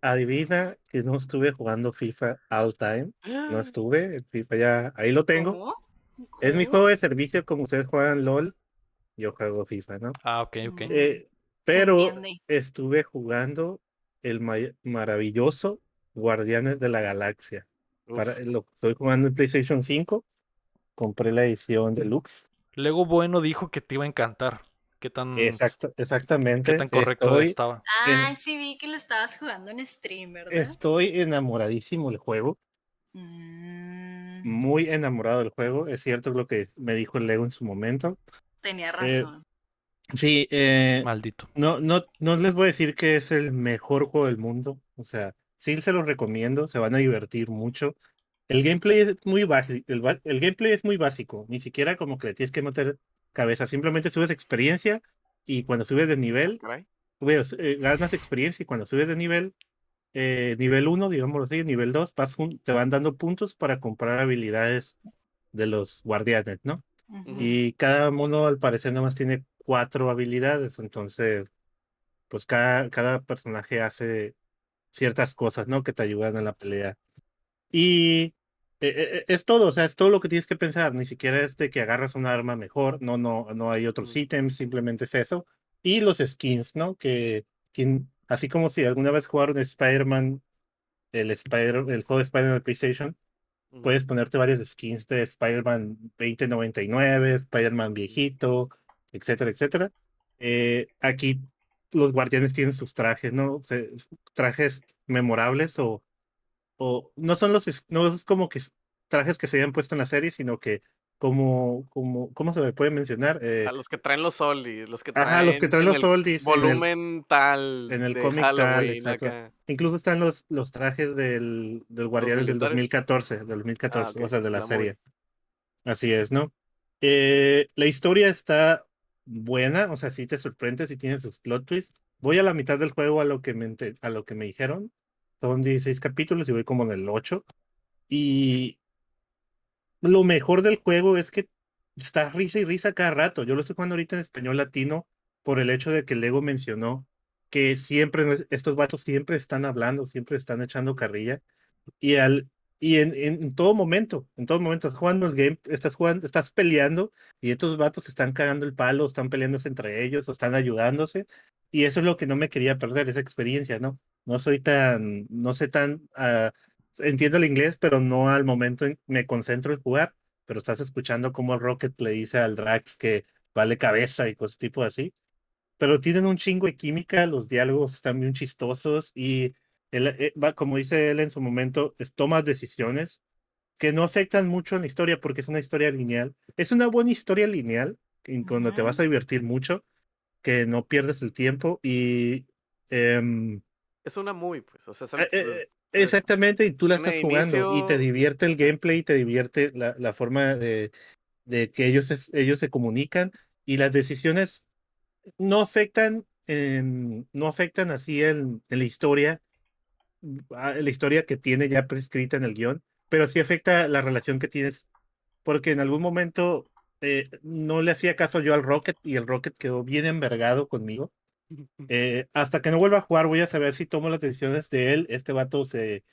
Adivina que no estuve jugando FIFA all time. No estuve. el FIFA ya ahí lo tengo. ¿Cómo? Es mi juego de servicio como ustedes juegan LOL. Yo juego FIFA, ¿no? Ah, ok, ok. Eh, pero estuve jugando el ma- maravilloso Guardianes de la Galaxia. Uf. Para, lo estoy jugando en PlayStation 5. Compré la edición deluxe. Lego Bueno dijo que te iba a encantar. ¿Qué tan, Exacto, exactamente. qué tan correcto Estoy, estaba? Ah, sí vi que lo estabas jugando en stream, ¿verdad? estoy enamoradísimo del juego. Mm, Muy enamorado del juego. Es cierto lo que me dijo el Lego en su momento. tenía eh, razón. Sí, eh, Maldito. no, no, no les voy a decir que es el mejor juego del mundo. O sea, sí se los recomiendo, se van a divertir mucho. El gameplay es muy básico, el gameplay es muy básico, ni siquiera como que le tienes que meter cabeza, simplemente subes experiencia y cuando subes de nivel, subes, eh, ganas experiencia y cuando subes de nivel, eh, nivel 1, digámoslo así, nivel 2, vas jun- te van dando puntos para comprar habilidades de los guardianes, ¿no? Y cada mono al parecer nomás tiene cuatro habilidades, entonces pues cada, cada personaje hace ciertas cosas, ¿no? Que te ayudan en la pelea. Y eh, eh, es todo, o sea, es todo lo que tienes que pensar, ni siquiera es de que agarras un arma mejor, no, no, no hay otros Mm. ítems, simplemente es eso. Y los skins, ¿no? Que así como si alguna vez jugaron Spider-Man, el, Spider, el juego de Spider-Man de PlayStation, puedes ponerte varias skins de Spider-Man 2099, Spider-Man viejito, etcétera, etcétera. Eh, aquí los guardianes tienen sus trajes, ¿no? trajes memorables o, o no son los, no es como que trajes que se hayan puesto en la serie, sino que como, como, ¿cómo se me puede mencionar? Eh, a los que traen los oldies, los que traen, ajá, los que traen los oldies. Volumen tal. En el cómic tal, exacto. Incluso están los, los trajes del, del Guardián del 2014, del 2014, ah, o sea, de la serie. Así es, ¿no? Eh, la historia está buena, o sea, sí te sorprende si tienes sus plot twists. Voy a la mitad del juego a lo que me, a lo que me dijeron. Son 16 capítulos y voy como en el 8. Y lo mejor del juego es que está risa y risa cada rato. Yo lo estoy jugando ahorita en español latino por el hecho de que Lego mencionó que siempre estos vatos siempre están hablando, siempre están echando carrilla. Y al y en, en, todo momento, en todo momento estás jugando el game, estás jugando, estás peleando y estos vatos están cagando el palo, están peleándose entre ellos, o están ayudándose. Y eso es lo que no me quería perder, esa experiencia, ¿no? No soy tan, no sé tan, uh, entiendo el inglés, pero no al momento en, me concentro en jugar, pero estás escuchando cómo Rocket le dice al Drax que vale cabeza y cosas tipo así. Pero tienen un chingo de química, los diálogos están bien chistosos y él, eh, como dice él en su momento, tomas decisiones que no afectan mucho en la historia porque es una historia lineal. Es una buena historia lineal en donde te vas a divertir mucho, que no pierdes el tiempo y... Em, es una muy, pues, o sea, eh, eh, Exactamente, y tú la estás jugando y te divierte el gameplay, te divierte la, la forma de, de que ellos, ellos se comunican y las decisiones no afectan, en, no afectan así en, en la historia, la historia que tiene ya prescrita en el guion, pero sí afecta la relación que tienes, porque en algún momento eh, no le hacía caso yo al Rocket y el Rocket quedó bien envergado conmigo eh, hasta que no vuelva a jugar, voy a saber si tomo las decisiones de él. Este vato se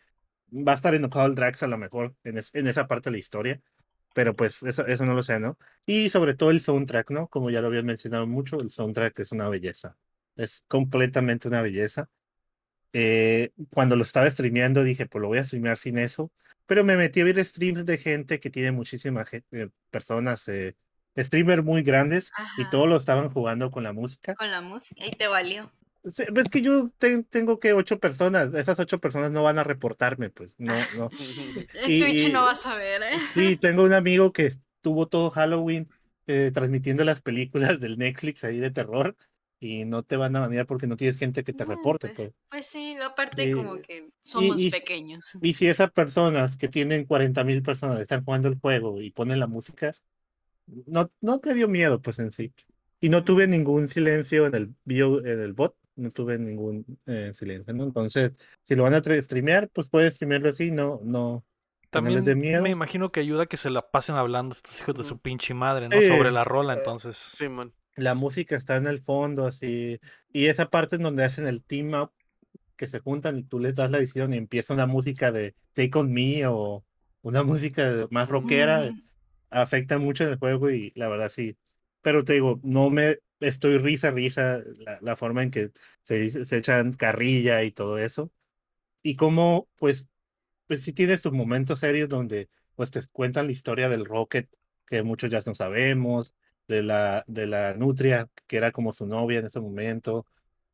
va a estar enojado el Drax a lo mejor en, en esa parte de la historia. Pero pues eso, eso, no lo sé, ¿no? Y sobre todo el soundtrack, ¿no? Como ya lo habían mencionado mucho, el soundtrack es una belleza. Es completamente una belleza. Eh, cuando lo estaba streameando dije, pues lo voy a streamear sin eso. Pero me metí a ver streams de gente que tiene muchísimas eh, personas eh, streamers muy grandes y todos lo estaban jugando con la música. Con la música y te valió. Es que yo tengo que ocho personas, esas ocho personas no van a reportarme, pues no, no. en Twitch no vas a ver, ¿eh? Sí, tengo un amigo que estuvo todo Halloween eh, transmitiendo las películas del Netflix ahí de terror y no te van a banear porque no tienes gente que te reporte. Pues, pues. pues sí, aparte como que somos pequeños. Y si esas personas que tienen 40 mil personas están jugando el juego y ponen la música, no, no me dio miedo, pues en sí. Y no tuve ningún silencio en el bio, en el bot, no tuve ningún eh, silencio, ¿no? Entonces, si lo van a streamear, pues puedes streamearlo así, no, no. También de miedo. me imagino que ayuda que se la pasen hablando estos hijos de su pinche madre, ¿no? Sobre la rola, eh, entonces. Sí, man. La música está en el fondo, así. Y esa parte en donde hacen el team up, que se juntan y tú les das la edición y empieza una música de Take On Me o una música más rockera. Mm afecta mucho en el juego y la verdad sí. Pero te digo, no me estoy risa, risa la, forma en que se, se, echan carrilla y todo eso. Y como, pues, pues sí tiene sus momentos serios donde pues te cuentan la historia del Rocket, que muchos ya no sabemos, de la, de la Nutria, que era como su novia en ese momento,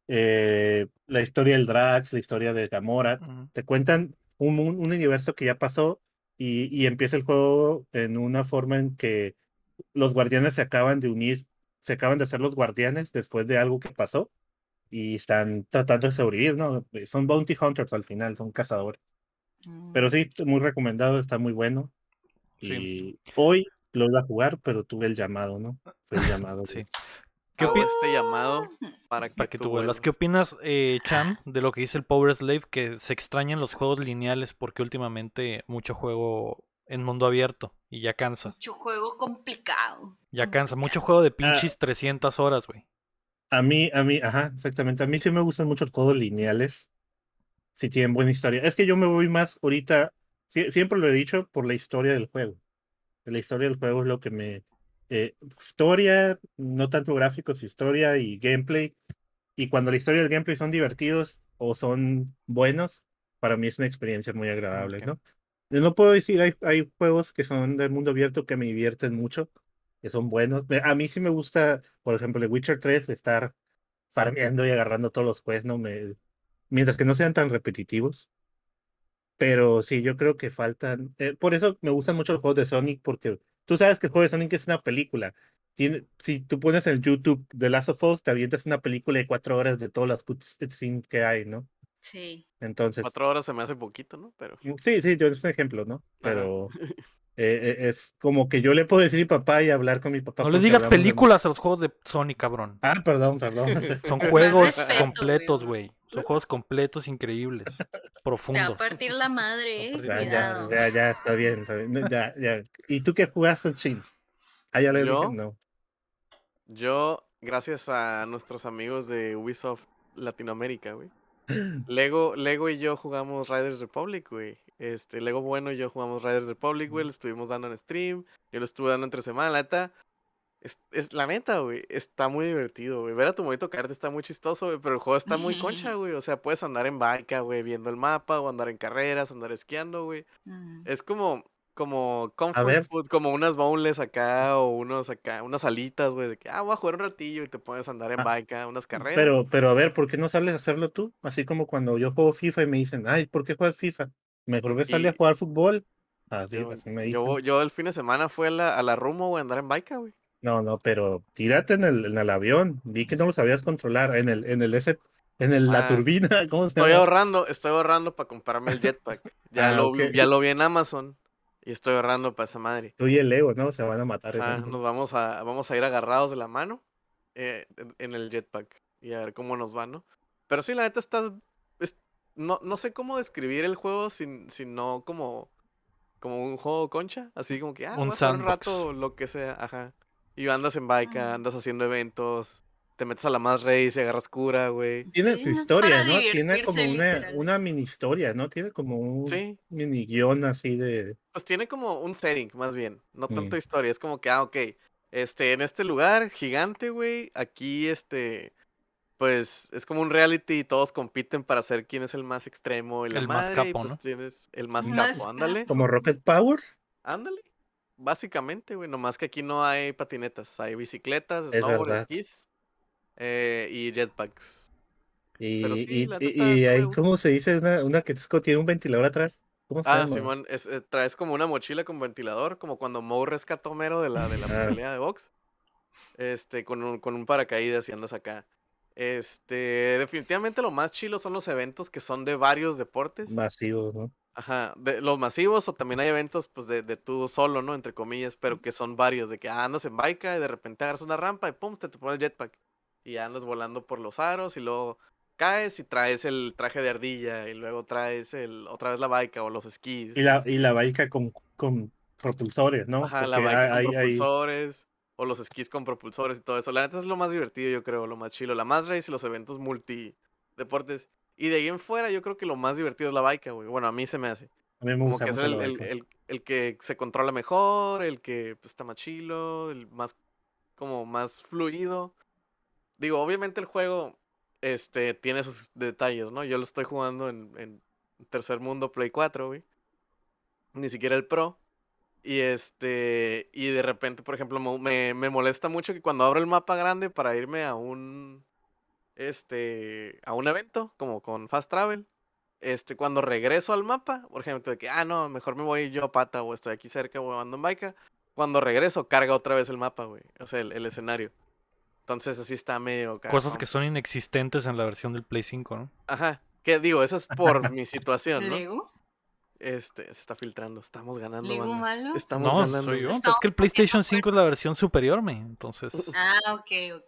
eh, la historia del Drax, la historia de Gamora, te cuentan un, un, universo que ya pasó y, empieza el juego en una forma en que los guardianes se acaban de unir, se acaban de hacer los guardianes después de algo que pasó y están tratando de sobrevivir, ¿no? Son bounty hunters al final, son cazadores. Pero mm. sí, muy recomendado, está muy bueno. Y hoy lo iba a jugar, pero tuve el llamado, ¿no? Fue el llamado. sí. ¿Qué opinas este llamado para que, tú vuelvas? ¿Qué opinas, eh, Chan, de lo que dice el Power Slave, que se extrañan los juegos lineales porque últimamente mucho juego en mundo abierto y ya cansa? Mucho juego complicado. Ya cansa, mucho juego de ah. pinches 300 horas, güey. A mí, a mí, ajá, exactamente. A mí sí me gustan mucho los juegos lineales. Si tienen buena historia. Es que yo me voy más ahorita, siempre lo he dicho, por la historia del juego. La historia del juego es lo que me, eh, historia, no tanto gráficos, historia y gameplay. Y cuando la historia y el gameplay son divertidos o son buenos, para mí es una experiencia muy agradable, ¿no? No puedo decir, hay, hay juegos que son del mundo abierto que me divierten mucho, que son buenos. A mí sí me gusta, por ejemplo, el Witcher 3, estar farmeando y agarrando todos los quests, ¿no? Me, mientras que no sean tan repetitivos. Pero sí, yo creo que faltan. eh, por eso me gustan mucho los juegos de Sonic, porque tú sabes que el juego de Sonic es una película. Tiene, si tú pones en YouTube The Last of Us, te avientas una película de cuatro horas de todas las cutscenes que hay, ¿no? Sí. Entonces, Cuatro horas se me hace poquito, ¿no? Pero. sí, sí, yo es un ejemplo, ¿no? Ajá. Eh, eh, es como que yo le puedo decir a mi papá y hablar con mi papá. No le digas de- películas a los juegos de Sony, cabrón. Ah, perdón, perdón. Son juegos respeto, completos, güey. Son juegos completos increíbles. Te va a Profundos. partir la madre, eh. Ya, ya, ya, ya, ya, está bien. está bien. Ya, ya. ¿Y tú qué jugaste, Chin? Ah, ya le dije, no. Yo, gracias a nuestros amigos de Ubisoft Latinoamérica, güey. Lego, Lego y yo jugamos Riders Republic, güey. Este, Lego Bueno y yo jugamos Riders Republic, güey. Lo estuvimos dando en stream. Yo lo estuve dando entre semana, la neta. Es, es la neta, güey. Está muy divertido, güey. Ver a tu monito caerte está muy chistoso, güey. Pero el juego está muy concha, güey. O sea, puedes andar en bike, güey, viendo el mapa, o andar en carreras, andar esquiando, güey. Mm. Es como, como comfort food, como unas bowls acá o unos acá, unas alitas, güey, de que, ah, voy a jugar un ratillo y te puedes andar en Ah, ah, unas carreras. Pero, pero a ver, ¿por qué no sales a hacerlo tú? Así como cuando yo juego FIFA y me dicen, ay, ¿por qué juegas FIFA? Mejor ve salir a jugar fútbol. Así, yo, así me yo, yo el fin de semana fui a la, a la Rumo, güey, a andar en bike, güey. No, no, pero tírate en el, en el avión. Vi que no lo sabías controlar. En el, en el ese, en el, la Ah, turbina, ¿cómo se Estoy llama? ahorrando, estoy ahorrando para comprarme el jetpack. Ya, Ah, lo, ok. vi- ya lo vi en Amazon y estoy ahorrando para esa madre. Tú y el Leo, ¿no? Se van a matar Ah, nos vamos a, vamos a ir agarrados de la mano eh, en, en el jetpack y a ver cómo nos va, ¿no? Pero sí, la neta estás... no, no sé cómo describir el juego sin, sin no como, como un juego concha. Así como que, ah, Un a un rato, lo que sea, ajá. Y andas en bike, Ah. andas haciendo eventos, te metes a la más race y agarras cura, güey. Tiene su historia, ¿no? Tiene como una, una mini historia, ¿no? Tiene como un Sí. mini guion así de. Pues tiene como un setting, más bien. No tanto Mm. historia. Es como que, ah, ok. Este, en este lugar gigante, güey. Aquí, este. Pues es como un reality y todos compiten para ser quién es el más extremo y la El más y capo, pues ¿no? tienes el más Más capo, ándale. Como Rocket Power. Ándale. Básicamente, güey. Nomás que aquí no hay patinetas. Hay bicicletas, Es snowboard, esquís eh, y jetpacks. Y, Pero sí, y, y- y ¿cómo se dice? Una, una que tiene un ventilador atrás. ¿Cómo se Ah, llama? Simón, es, eh, traes como una mochila con ventilador, como cuando Moe rescató a Homero de la, de la Ah. pelea de box. Este, con un, con un paracaídas y andas acá. Este, definitivamente lo más chilo son los eventos que son de varios deportes. Masivo, ¿no? Ajá, de los masivos o también hay eventos pues de, de tú solo, ¿no? Entre comillas, pero que son varios, de que ah, andas en bike y de repente agarras una rampa y pum, te, te pones el jetpack. Y andas volando por los aros y luego caes y traes el traje de ardilla y luego traes el, otra vez la bike o los esquís. Y la, y la baica con, con propulsores, ¿no? Ajá, la Porque bike hay- con hay- hay- propulsores. O los esquís con propulsores y todo eso. La neta es lo más divertido, yo creo, lo más chilo. La más race y los eventos multi deportes. Y de ahí en fuera, yo creo que lo más divertido es la bike, güey. Bueno, a mí se me hace. a mí me Como gusta que es el, el- el que se controla mejor, el que pues, está más chilo, el más como más fluido. Digo, obviamente el juego este, tiene sus detalles, ¿no? Yo lo estoy jugando en, en Tercer Mundo Play 4, güey. Ni siquiera el Pro. Y este. Y de repente, por ejemplo, me, me molesta mucho que cuando abro el mapa grande para irme a un. Este. a un evento, como con Fast Travel. Este, cuando regreso al mapa, por ejemplo, de que, ah, no, mejor me voy yo a pata o estoy aquí cerca o ando en bike. Cuando regreso, carga otra vez el mapa, güey. O sea, el, el escenario. Entonces así está medio Cosas que son inexistentes en la versión del Play 5, ¿no? Ajá. Que digo, eso es por mi situación, ¿no? Este, se está filtrando. Estamos ganando, ¿Lego banda. malo? Estamos No, ganando. soy yo. Estamos Es que el PlayStation 5 es la versión superior, me. Entonces, Ah, ok, ok.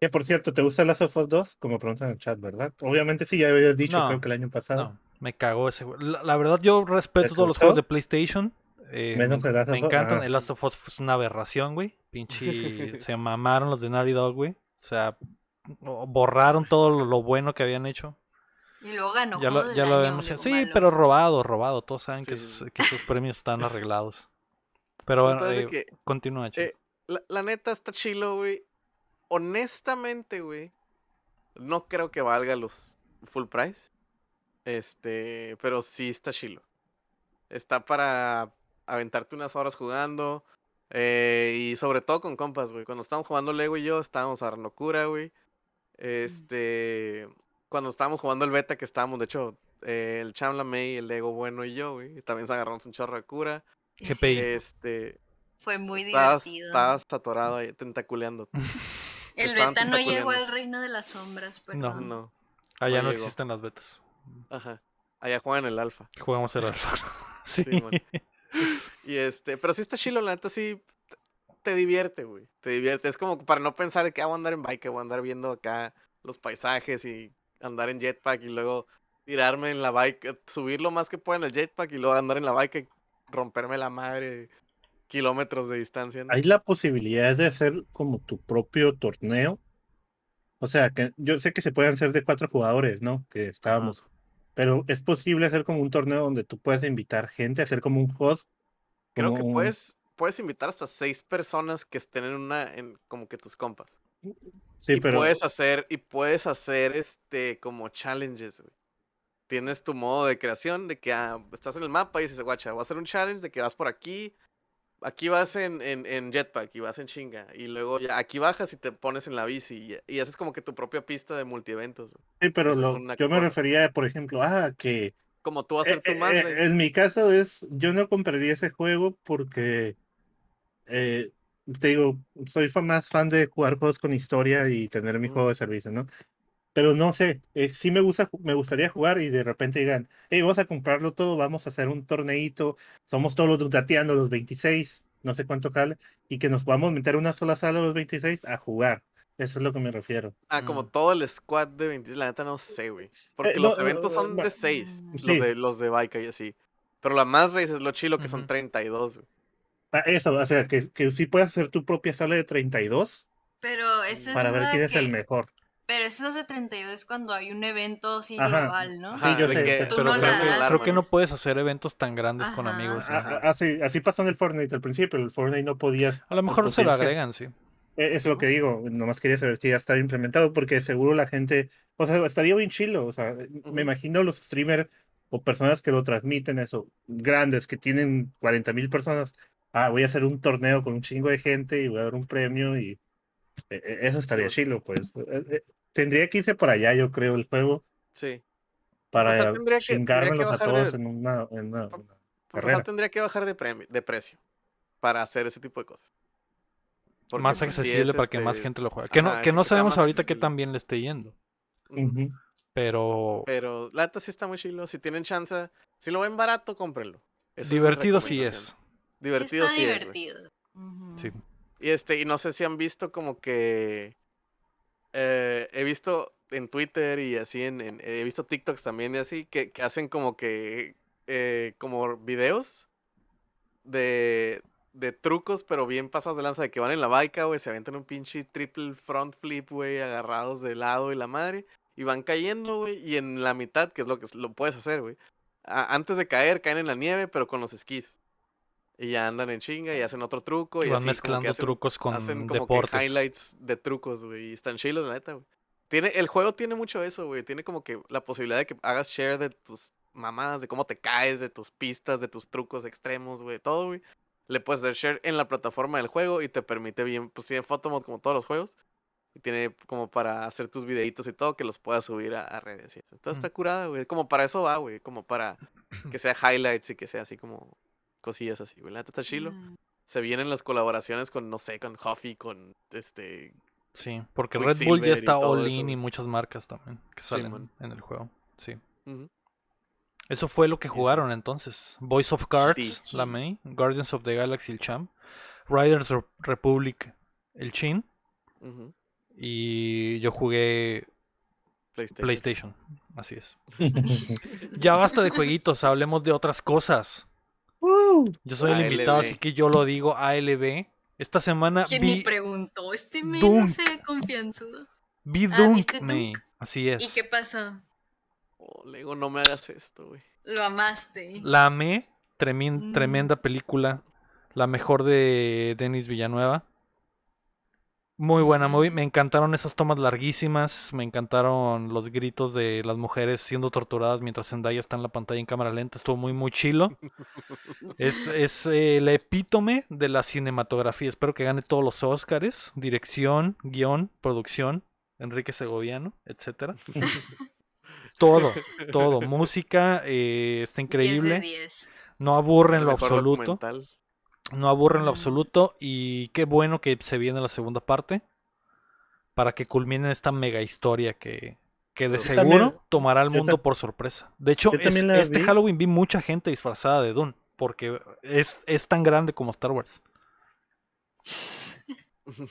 Que por cierto, ¿te gusta Last of Us 2? Como preguntan en el chat, ¿verdad? Obviamente sí, ya habías dicho, No, creo que el año pasado. no, me cagó ese juego. La, la verdad, yo respeto ¿Te todos los juegos de PlayStation. eh, Menos el Last me of Us, encantan. ajá. El Last of Us es una aberración, güey. Pinche. se mamaron los de Naughty Dog, güey. O sea, borraron todo lo, lo bueno que habían hecho. Y luego ganó ya lo, ya lo año, vemos. Sí, malo. pero robado, robado. Todos saben que, Sí, que esos premios están arreglados. Pero bueno, eh, que, continúa, chico. eh, la, la neta está chilo, güey. Honestamente, güey. No creo que valga los full price. Este, pero sí está chilo. Está para aventarte unas horas jugando. eh, y sobre todo con compas, güey. Cuando estábamos jugando Lego y yo, estábamos agarrando cura, güey. Este. Cuando estábamos jugando el beta, que estábamos, de hecho, eh, el Cham, la May, el Lego bueno y yo, güey. También se agarramos un chorro de cura. GPI. Este. Fue muy Estabas, divertido. estabas atorado ahí, tentaculeando. El estaban beta no llegó al reino de las sombras, No. perdón. No. Allá no existen las betas. Ajá. Allá juegan el alfa. Jugamos el alfa. sí. Simón. Y este, pero sí está chilo, la neta sí te divierte, güey. Te divierte. Es como para no pensar de que ah, voy a andar en bike, voy a andar viendo acá los paisajes y andar en jetpack y luego tirarme en la bike, subir lo más que pueda en el jetpack y luego andar en la bike y romperme la madre kilómetros de distancia. ¿no? Hay la posibilidad de hacer como tu propio torneo. O sea, que yo sé que se pueden hacer de cuatro jugadores, ¿no? Que estábamos. Pero es posible hacer como un torneo donde tú puedes invitar gente, hacer como un host. Creo que un- puedes, puedes invitar hasta seis personas que estén en una, en como que tus compas. Sí, y pero. puedes hacer, y puedes hacer este como challenges, güey. Tienes tu modo de creación de que ah, estás en el mapa y dices, guacha, voy a hacer un challenge de que vas por aquí, aquí vas en, en, en jetpack y vas en chinga, y luego ya aquí bajas y te pones en la bici y, y haces como que tu propia pista de multieventos. Sí, pero lo- yo me refería, por ejemplo, ah, que Como tú Eh, hacer tu eh, más, eh, en mi caso es, yo no compraría ese juego porque, eh, te digo, soy más fan de jugar juegos con historia y tener mi juego de servicio, ¿no? Pero no sé, eh, sí me gusta, me gustaría jugar y de repente digan, hey, vamos a comprarlo todo, vamos a hacer un torneito, somos todos los dateando los 26, no sé cuánto jale, y que nos podamos meter a una sola sala los 26 a jugar. Eso es lo que me refiero. Ah, como Mm. todo el squad de 20, la neta no sé, güey. Porque no, los eh, eventos eh, son va- de 6, Mm. los Sí. de los de Baika y así. Pero la más race es lo chilo que son Ujú. 32, güey. Ah, eso, o sea, que, que sí puedes hacer tu propia sala de 32 Pero ese es para ver quién es el que- mejor. Pero eso es de 32 cuando hay un evento así Ajá. global, ¿no? Sí, yo sé, que- pero- no creo, que, creo que no puedes hacer eventos tan grandes con Ajá. amigos. Ah, ajá. ah, Así, así pasó en el Fortnite al principio. El Fortnite no podías. A lo mejor pues se lo que- agregan, sí. Eh, Es lo que digo. Nomás quería saber si ya estaba implementado porque seguro la gente. O sea, estaría bien chilo. O sea, Ujú. me imagino los streamers o personas que lo transmiten, eso, grandes, que tienen 40 mil personas. Ah, voy a hacer un torneo con un chingo de gente y voy a dar un premio y. eh, Eso estaría chilo, pues. Eh, eh, Tendría que irse por allá, yo creo, el juego Sí. para sea, tendría que- que chingármelos a bajar de- todos en una, en una- Pa- una carrera. o sea, tendría que bajar de, premi- de precio para hacer ese tipo de cosas. Porque, más pues, accesible es, para que más este, gente lo juegue. Que no, ajá, que sí, no que sea sabemos más ahorita qué accesible. tan bien le esté yendo. ujú. Ujú. Pero Pero la neta sí está muy chilo. Si tienen chance, si lo ven barato, cómprenlo. Esa es mi divertido sí es. Divertido sí sí, está es, divertido. Sí. Y este, y no sé si han visto como que eh, he visto en Twitter y así en, en- he visto TikToks también y así que, que hacen como que eh, como videos de, de trucos, pero bien pasados de lanza, de que van en la baica, güey, se aventan un pinche triple front flip, güey, agarrados de lado y la madre, y van cayendo, güey, y en la mitad, que es lo que lo puedes hacer, güey, antes de caer, caen en la nieve, pero con los esquís. Y ya andan en chinga y hacen otro truco. Y van así como mezclando hacen- trucos con hacen como deportes. que highlights de trucos, güey. Y están chilos, la neta, güey. Tiene, el juego tiene mucho eso, güey. Tiene como que la posibilidad de que hagas share de tus mamadas, de cómo te caes, de tus pistas, de tus trucos extremos, güey. Todo, güey. Le puedes dar share en la plataforma del juego y te permite bien, pues tiene photomod como todos los juegos. Y tiene como para hacer tus videitos y todo, que los puedas subir a, a redes y eso. Entonces Mm. está curada, güey. Como para eso va, güey. Como para que sea highlights y que sea así como cosillas así, güey. La neta está chilo Mm. se vienen las colaboraciones con, no sé, con Huffy, con este. Sí, porque Red Bull ya está all eso, in y muchas marcas también que salen en el juego. Sí. Eso fue lo que jugaron entonces. Voice of Cards, Sí. la May, Guardians of the Galaxy, el Champ, Riders Re- Republic, el Chin, y yo jugué PlayStation. PlayStation. Así es. Ya basta de jueguitos, hablemos de otras cosas. Yo soy el invitado, así que yo lo digo ALB. Esta semana ¿Quién me vi, preguntó? Este men no se confianzudo. vi Ah. Así es. ¿Y qué pasó? Oh, Lego, no me hagas esto, güey. Lo amaste. La amé, Mm. tremenda película, la mejor de Denis Villanueva. Muy buena movie. Me encantaron esas tomas larguísimas. Me encantaron los gritos de las mujeres siendo torturadas mientras Zendaya está en la pantalla en cámara lenta. Estuvo muy, muy chilo. Es, es eh, el epítome de la cinematografía. Espero que gane todos los Oscars. Dirección, guion, producción. Enrique Segoviano, etcétera. todo, todo. Música, eh, está 10 de increíble. 10. No aburre en lo absoluto. documental. No aburre en lo Ujú. absoluto. Y qué bueno que se viene la segunda parte. Para que culmine esta mega historia que, que de Yo seguro también- tomará al mundo por sorpresa. De hecho, es- este vi. Halloween vi mucha gente disfrazada de Dune. Porque es, es tan grande como Star Wars.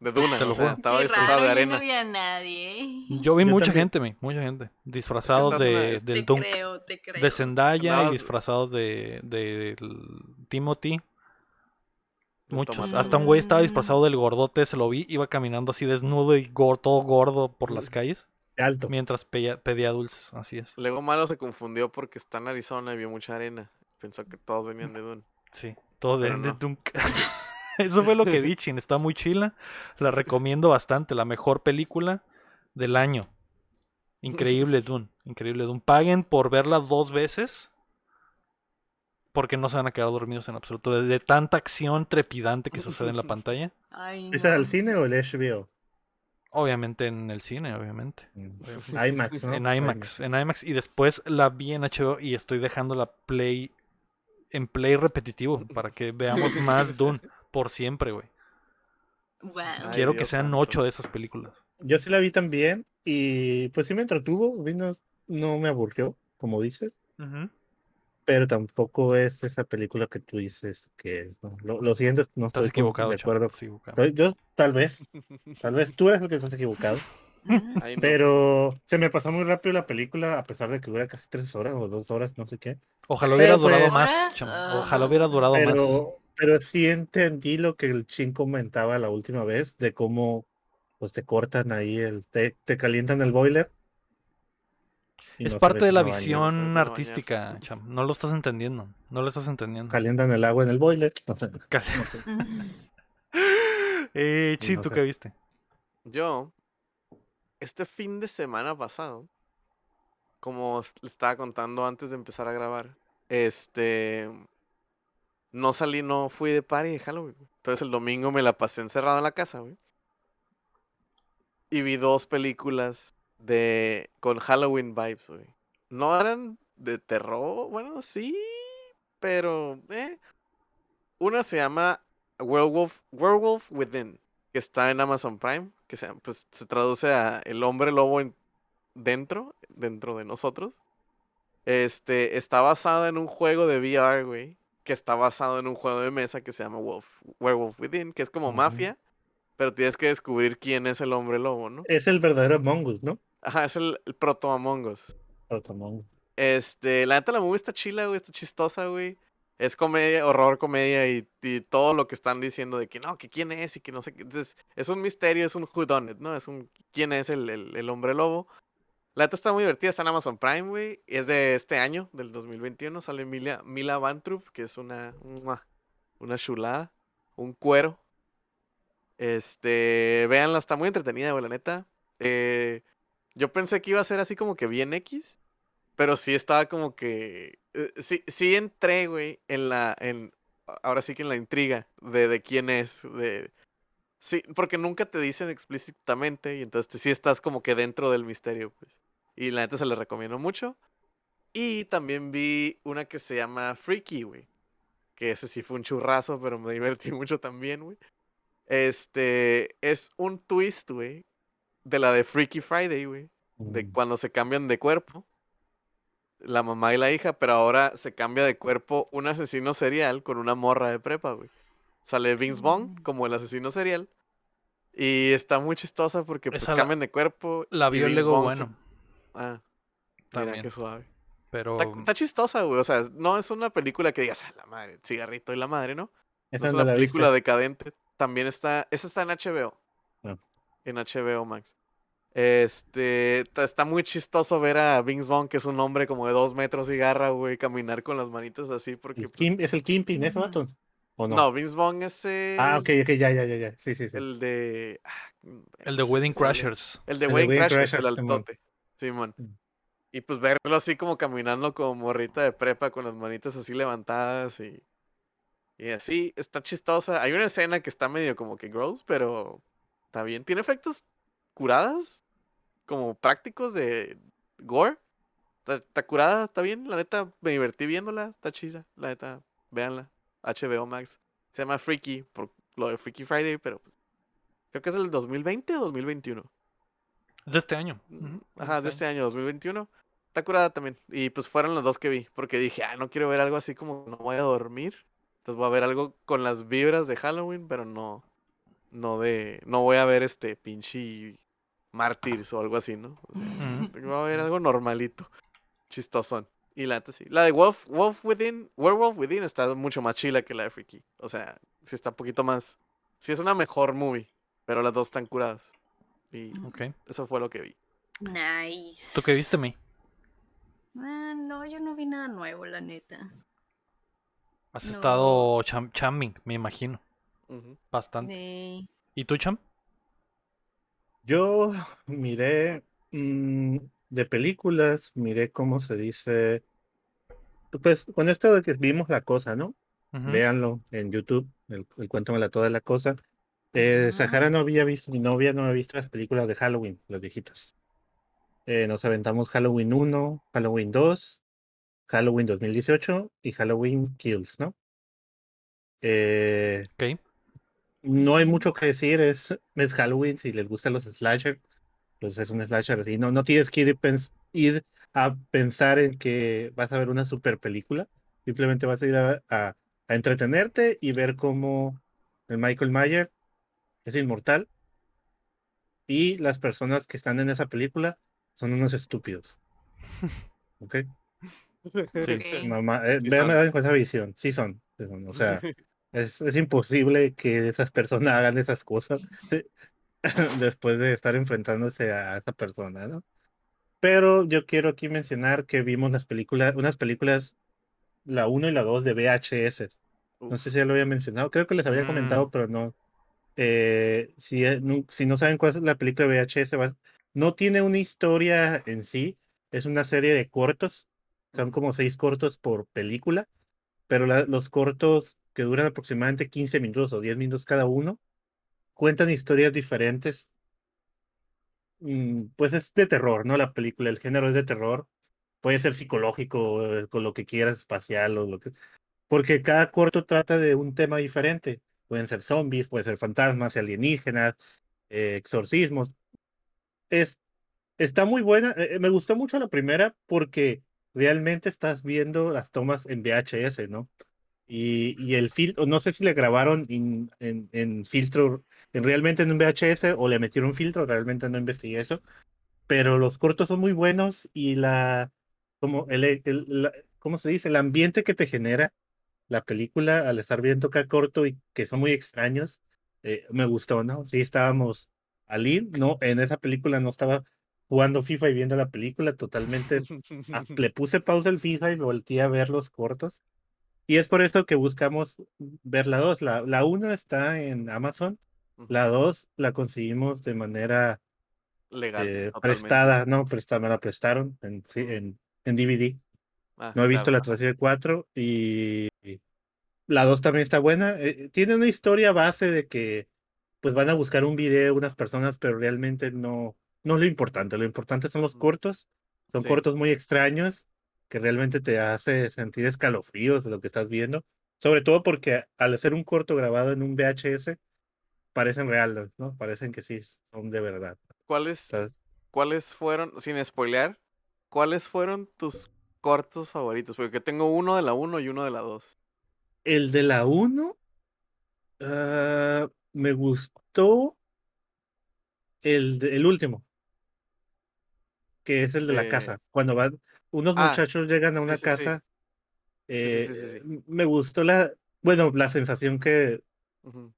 De Duna, Te lo o sea, estaba Qué disfrazado raro, de yo no arena. vi a nadie. Yo vi Yo mucha también. gente, me, mucha gente. Disfrazados de, del Te Dunk, creo, te creo. de Zendaya y disfrazados de, de- Timothy. Muchos. tomate. Hasta un güey estaba disfrazado del gordote, se lo vi, iba caminando así desnudo y todo gordo por las calles Alto. mientras pedía, pedía dulces, así es. Luego Malo se confundió porque está en Arizona y vio mucha arena. Pensó que todos venían de Dune. Sí, todo de, Pero de no. Dunk. Eso fue lo que vi, Chin, está muy chila. La recomiendo bastante, la mejor película del año. Increíble Dune, increíble Dune. Paguen por verla dos veces porque no se van a quedar dormidos en absoluto. De, de tanta acción trepidante que sucede en la pantalla. Ay, ¿Es no. al cine o el HBO? Obviamente en el cine, obviamente. Mm, IMAX, ¿no? En IMAX, en IMAX. Y después la vi en HBO y estoy dejando la play en play repetitivo para que veamos más Dune por siempre, güey. Wow. Ay, Quiero que sean santo. ocho de esas películas. Yo sí la vi también y pues sí me entretuvo, no, no me aburrió, como dices, pero tampoco es esa película que tú dices que es. ¿no? Lo, lo siento, no Estás estoy equivocado, de acuerdo. estás equivocado. Estoy- Yo tal vez, tal vez tú eres el que estás equivocado, no. pero se me pasó muy rápido la película a pesar de que dura casi tres horas o dos horas, no sé qué. Ojalá hubiera Pero, durado más, ah. Ojalá hubiera durado más. Pero, pero sí entendí lo que el chin comentaba la última vez de cómo pues te cortan ahí el, te, te calientan el boiler. Y Es no parte de la visión artística, cham. No lo estás entendiendo. No lo estás entendiendo. Calientan el agua en el boiler. Cal- eh, Chi, no ¿tú sé. qué viste? Yo, este fin de semana pasado, como le estaba contando antes de empezar a grabar, este, no salí, no fui de party de Halloween. güey. Entonces el domingo me la pasé encerrado en la casa, güey. Y vi dos películas de con Halloween vibes, güey. No eran de terror, bueno, sí, pero eh. Una se llama Werewolf, Werewolf Within, que está en Amazon Prime, que se, pues, se traduce a el hombre lobo en- dentro, dentro de nosotros. Este, está basada en un juego de VR, güey, que está basado en un juego de mesa que se llama Wolf, Werewolf Within, que es como mafia, pero tienes que descubrir quién es el hombre lobo, ¿no? Es el verdadero Among Us, ¿no? Ajá, es el, el proto Among Us. Proto Among Us. Este, la neta la movie está chila, güey, está chistosa, güey. Es comedia, horror, comedia y, y todo lo que están diciendo de que no, que quién es y que no sé qué. Entonces, es un misterio, es un whodunit, ¿no? Es un quién es el, el, el hombre lobo. La neta está muy divertida, está en Amazon Prime, güey. Es de este año, del 2021. Sale Mila, Mila Vantrup, que es una, una, una chulada, un cuero. Este, véanla, está muy entretenida, güey, la neta. Eh, yo pensé que iba a ser así como que bien X, pero sí estaba como que. eh, sí, sí entré, güey, en la. En, ahora sí que en la intriga de, de quién es. De, sí, porque nunca te dicen explícitamente y entonces sí estás como que dentro del misterio, pues. Y la neta se les recomiendo mucho. Y también vi una que se llama Freaky, güey. Que ese sí fue un churrazo, pero me divertí mucho también, güey. Este es un twist, güey, de la de Freaky Friday, güey de Mm. cuando se cambian de cuerpo, la mamá y la hija, pero ahora se cambia de cuerpo un asesino serial con una morra de prepa, güey. Sale Vince Vaughn Mm. como el asesino serial. Y está muy chistosa porque pues Esa cambian de cuerpo. La vio Lego se- bueno. Ah, mira También. qué suave. Pero Está, está chistosa, güey. O sea, no es una película que digas, "Ah, la madre, cigarrito y la madre, ¿no? Es una la película viste. decadente. También está. Esa está en HBO. Ah. En HBO Max. Este. Está muy chistoso ver a Vince Vaughn, que es un hombre como de dos metros y garra, güey, caminar con las manitas así, porque. El pues, Kim- es el Kimpin, ese vato. ¿O no? No, Vince Vaughn es el... Ah, ok, ok, ya, ya, ya, ya. Sí, sí, sí. El de... ah, El de Wedding Crashers. El de El de Wedding Crashers, el altote. Simón. Mm. Y pues verlo así como caminando como morrita de prepa con las manitas así levantadas y... Y así, está chistosa. Hay una escena que está medio como que gross, pero está bien. Tiene efectos curadas, como prácticos de gore. Está, está curada, está bien. La neta, me divertí viéndola. Está chida, la neta. Véanla. HBO Max. Se llama Freaky, por lo de Freaky Friday, pero pues... Creo que es el 2020 o 2021. Es de este año. Mm, Ajá, de este año, 2021. Está curada también. Y pues fueron los dos que vi. Porque dije, ah, no quiero ver algo así como no voy a dormir. Entonces voy a ver algo con las vibras de Halloween, pero no. No de. No voy a ver este pinche Mártires o algo así, ¿no? O sea, voy a ver algo normalito. Chistosón. Y la neta sí. La de Wolf, Wolf Within, Werewolf Within está mucho más chila que la de Freaky. O sea, sí está un poquito más. Sí es una mejor movie. Pero las dos están curadas. Y Ok. eso fue lo que vi. Nice. ¿Tú qué viste, May? Ah, no, yo no vi nada nuevo, la neta. Has No. estado cham chamming, me imagino. Bastante. Sí. ¿Y tú, Cham? Yo miré mm, de películas, miré cómo se dice. Pues con esto de que vimos la cosa, ¿no? Ujú. Véanlo en YouTube, el, el Cuéntamela toda la cosa. Eh, Ajá. Sahara no había visto, mi novia no había visto las películas de Halloween, las viejitas. Eh, nos aventamos Halloween 1, Halloween 2, Halloween 2018 y Halloween Kills, ¿no? Eh, Ok. No hay mucho que decir, es, es Halloween, si les gustan los slasher, pues es un slasher así, no, no tienes que ir, y pens- ir a pensar en que vas a ver una super película, simplemente vas a ir a, a- a entretenerte y ver cómo el Michael Mayer es inmortal y las personas que están en esa película son unos estúpidos. ¿Ok? Ok. Mamá, eh, Sí véanme son. con esa visión, sí son, sí son, o sea, es, es imposible que esas personas hagan esas cosas después de estar enfrentándose a esa persona, ¿no? Pero yo quiero aquí mencionar que vimos las películas, unas películas, la 1 y la 2 de VHS. No sé si ya lo había mencionado, creo que les había Mm. comentado, pero no. Eh, si, eh, si no saben cuál es la película de VHS, va- no tiene una historia en sí, es una serie de cortos, son como seis cortos por película, pero la- los cortos que duran aproximadamente 15 minutos o 10 minutos cada uno, cuentan historias diferentes. Mm, Pues es de terror, ¿no? La película, el género es de terror, puede ser psicológico, eh, con lo que quieras, espacial o lo que... Porque cada corto trata de un tema diferente. Pueden ser zombies, pueden ser fantasmas, alienígenas, eh, exorcismos. Es, está muy buena. eh, me gustó mucho la primera porque realmente estás viendo las tomas en VHS, ¿no? Y, el filtro, no sé si le grabaron en, en, filtro, en realmente en un VHS o le metieron filtro, realmente no investigué eso. Pero los cortos son muy buenos y la, como el, el- la- ¿cómo se dice? El ambiente que te genera la película al estar viendo cada corto y que son muy extraños, eh, me gustó, ¿no? Sí, estábamos Aline, no, en esa película no estaba jugando FIFA y viendo la película, totalmente ah, le puse pausa al FIFA y volteé a ver los cortos. Y es por eso que buscamos ver la 2. La, la 1 está en Amazon, la 2 la conseguimos de manera Legal. eh, prestada, no, prestada, me la prestaron en, en, en DVD. Ah, No he visto claro. la tercera 4 y la 2 también está buena. Eh, tiene una historia base de que pues van a buscar un video unas personas, pero realmente no, no es lo importante. Lo importante son los cortos. Son Sí. cortos muy extraños que realmente te hace sentir escalofríos de lo que estás viendo. Sobre todo porque al hacer un corto grabado en un VHS, parecen reales, ¿no? Parecen que sí son de verdad. ¿Cuáles. ¿Cuáles fueron, sin spoilear, cuáles fueron tus cortos favoritos? Porque tengo uno de la 1 y uno de la 2. El de la 1 ah, me gustó el, de- el último, que es el de la casa. Cuando van, unos Ah, muchachos llegan a una sí, casa. sí, eh, Me gustó la, bueno, la sensación que, Ujú.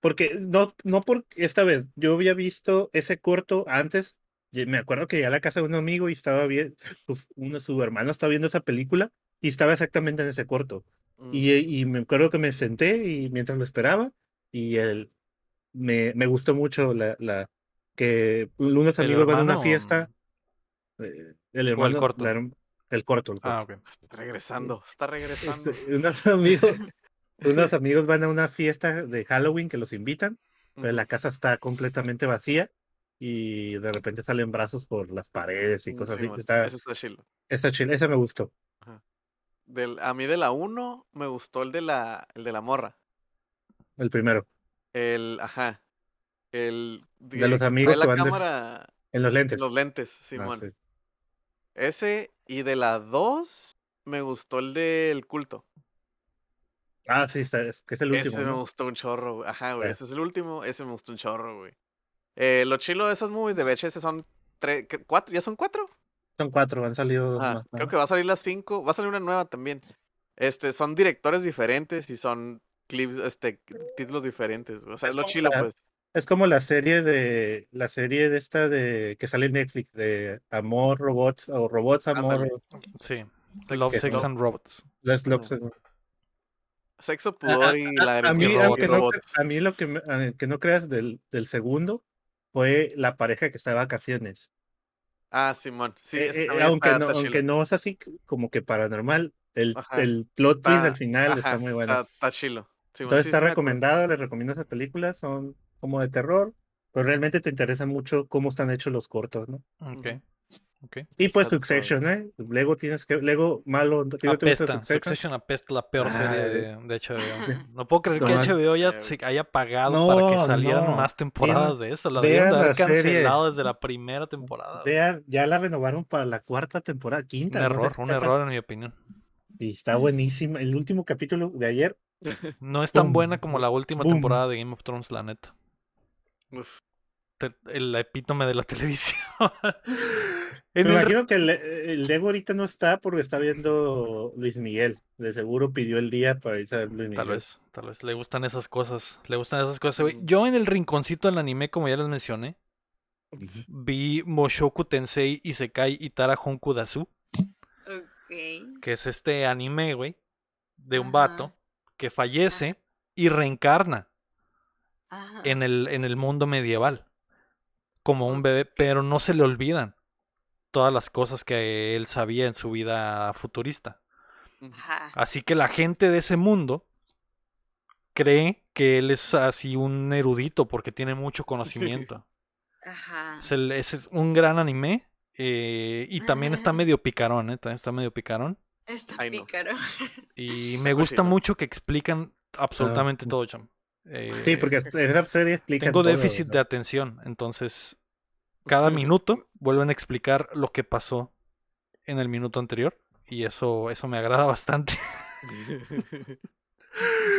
porque no, no porque esta vez, yo había visto ese corto antes. Me acuerdo que llegué a la casa de un amigo y estaba bien, su, uno, su hermano estaba viendo esa película y estaba exactamente en ese corto. Y, y me acuerdo que me senté y mientras lo esperaba, y el, me, me gustó mucho la, la que unos ¿El amigos van a una fiesta. eh, el ¿O el hermano, corto? la herm- el corto, el Ah, corto. Está regresando, está regresando. Este, unos amigos, unos amigos van a una fiesta de Halloween que los invitan, pero la casa está completamente vacía y de repente salen brazos por las paredes y Mm, cosas así. Simón, Está, Ese está chilo. está chido, ese me gustó. Del, a mí de la 1 me gustó el de la, el de la morra. El primero, El, ajá. El De los amigos que la van de- cámara en los en lentes. los lentes, Ah, Simón. sí. Ese y de la 2 me gustó el del culto. Ah, sí, es, que es el último. ese me gustó un chorro, güey. Ajá, güey. Sí. Ese es el último. Ese me gustó un chorro, güey. Eh, lo chilo de esas movies de VHS son tres, cuatro, ¿ya son cuatro? Son cuatro, han salido Ajá, más. creo ¿no? que va a salir las cinco, va a salir una nueva también. Este, son directores diferentes y son clips, este, títulos diferentes. güey. O sea, Es es lo chilo, pues. Es como la serie de la serie de esta de que sale en Netflix de Amor, Robots o Robots, Amor. Sí. Sex- Love, Sex and Robots. Let's Look- Sexo, A- pudor a- y a- lágrimas. a mí, y aunque no, robots. a mí lo que, me- a- que no creas del, del segundo fue la pareja que está de vacaciones. Ah, Simón. Sí, Eh, eh, aunque, no, aunque no es así como que paranormal, el, el plot twist al final está muy bueno. Está, está chilo. Simón, Entonces sí, está sí recomendado, les recomiendo esas películas, son como de terror, pero realmente te interesa mucho cómo están hechos los cortos, ¿no? Ok. Ujú. Ok. Y pues Está Succession, ¿eh? Lego tienes que, Lego malo, ¿a ti no te gusta Apesta. Succession? Succession apesta la peor Ah, serie de, de HBO. No puedo creer que HBO ya sí, se haya pagado para que salieran no. más temporadas de eso. La vean de haber serie. cancelado desde la primera temporada. Vean, ya la renovaron para la cuarta temporada, Un quinta. sé error, un error en mi opinión. Y está buenísima. El último capítulo de ayer, No es tan Boom, buena como la última boom. temporada de Game of Thrones, la neta. Uf. Te- El epítome de la televisión. En me el- imagino que el, el Lego ahorita no está porque está viendo Luis Miguel. De seguro pidió el día para irse a ver Luis Miguel. Tal vez, tal vez. Le gustan esas cosas. Le gustan esas cosas. güey. Mm. Yo en el rinconcito del anime, como ya les mencioné, vi Moshoku Tensei Isekai Itara Honku Dasu, Ok. que es este anime, güey, de un Ajá. vato que fallece y reencarna Ajá. en el, en el mundo medieval como un bebé, pero no se le olvidan todas las cosas que él sabía en su vida futurista. Ajá. Así que la gente de ese mundo cree que él es así un erudito porque tiene mucho conocimiento. Ajá. Es, el- es un gran anime eh, y también está medio picarón, ¿eh? También está medio picarón. Está Ay, no. pícaro. Y me Muy gusta mucho que explican absolutamente Ah. todo, cham. Eh, Sí, porque esa serie explica tengo déficit de atención, entonces cada minuto vuelven a explicar lo que pasó en el minuto anterior y eso eso me agrada bastante.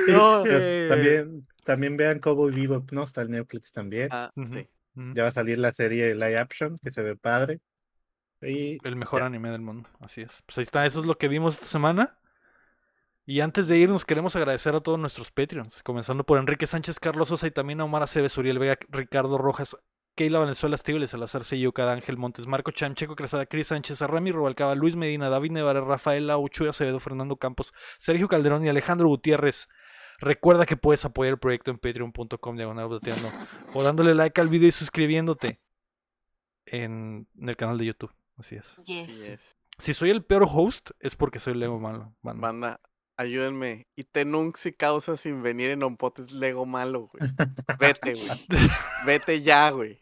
No, eh. También, también vean Cowboy Bebop, ¿no? Está en Netflix también. ah, sí. Ya va a salir la serie live action, que se ve padre. Y El mejor ya. anime del mundo, así es. Pues ahí está, eso es lo que vimos esta semana. Y antes de irnos, queremos agradecer a todos nuestros Patreons, comenzando por Enrique Sánchez, Carlos Sosa y también a Omar Aceves, Uriel Vega, Ricardo Rojas, Keila Valenzuela, Estíbales, Salazar Seyuca, Ángel Montes, Marco Chan, Checo Cruzada, Cris Sánchez, Rami Rubalcaba, Luis Medina, David Nevarez, Rafael Auchu, Acevedo, Fernando Campos, Sergio Calderón y Alejandro Gutiérrez. Recuerda que puedes apoyar el proyecto en patreon.com diagonal o dándole like al video y suscribiéndote en, en el canal de YouTube. Así es. Así Yes. es. Si soy el peor host, es porque soy Lego malo. banda. Banda, ayúdenme. Y Tenunx y causa sin venir en Ompotes Lego malo, güey. Vete, güey. Vete ya, güey.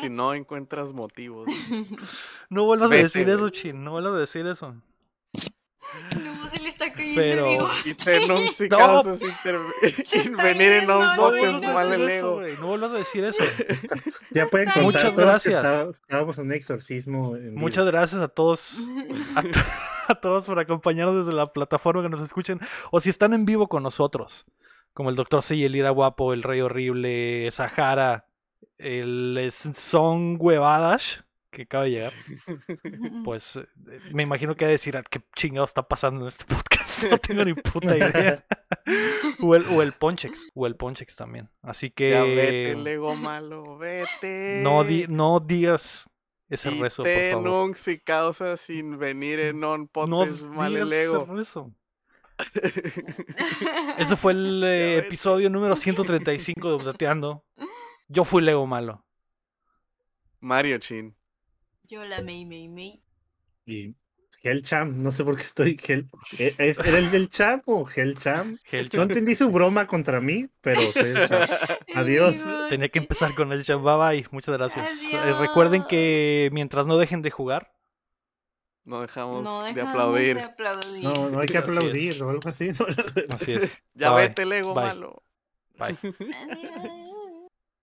Si no encuentras motivos. No vuelvas Vete, a decir güey. eso, Chin. No vuelvas a decir eso. No, se le está cayendo Pero- el. Y Tenunx y No. causa sin, venir en no Ompotes mal el eso, Lego. güey. No vuelvas a decir eso. Ya pueden contar Muchas gracias. está- estábamos en un exorcismo. en vivo. Muchas gracias a todos. A, to- a todos por acompañarnos desde la plataforma que nos escuchen. O si están en vivo con nosotros. Como el Dr. C, el Ira Guapo, el Rey Horrible, Sahara, el Son Huevadas, que acaba de llegar. Pues eh, me imagino que va a decir "Ah, qué chingado está pasando en este podcast. No tengo ni puta idea. o, el, o el Ponchex. O el Ponchex también. Así que. Ya vete, Lego malo, vete. No, di- no digas ese y rezo, por favor. Tenunx y causa sin venir en No Ompotes mal digas el ese Lego. rezo. Ese fue el eh, episodio número 135 de Updateando. Yo fui Lego malo. Mario Chin. Yo la mei, mei, mei. Y Hellcham, no sé por qué estoy. Hell- ¿e- e- ¿Era el del Cham o Hellcham? Hell- No entendí su broma contra mí, pero soy el Cham. Adiós. Tenía que empezar con el chat. Bye bye. Muchas gracias. Eh, Adiós. recuerden que mientras no dejen de jugar, No dejamos No de dejamos aplaudir. de aplaudir. No, no hay que aplaudir o algo así. ¿no? así es. Ya Bye. vete, Lego Bye. malo. Bye. Adiós.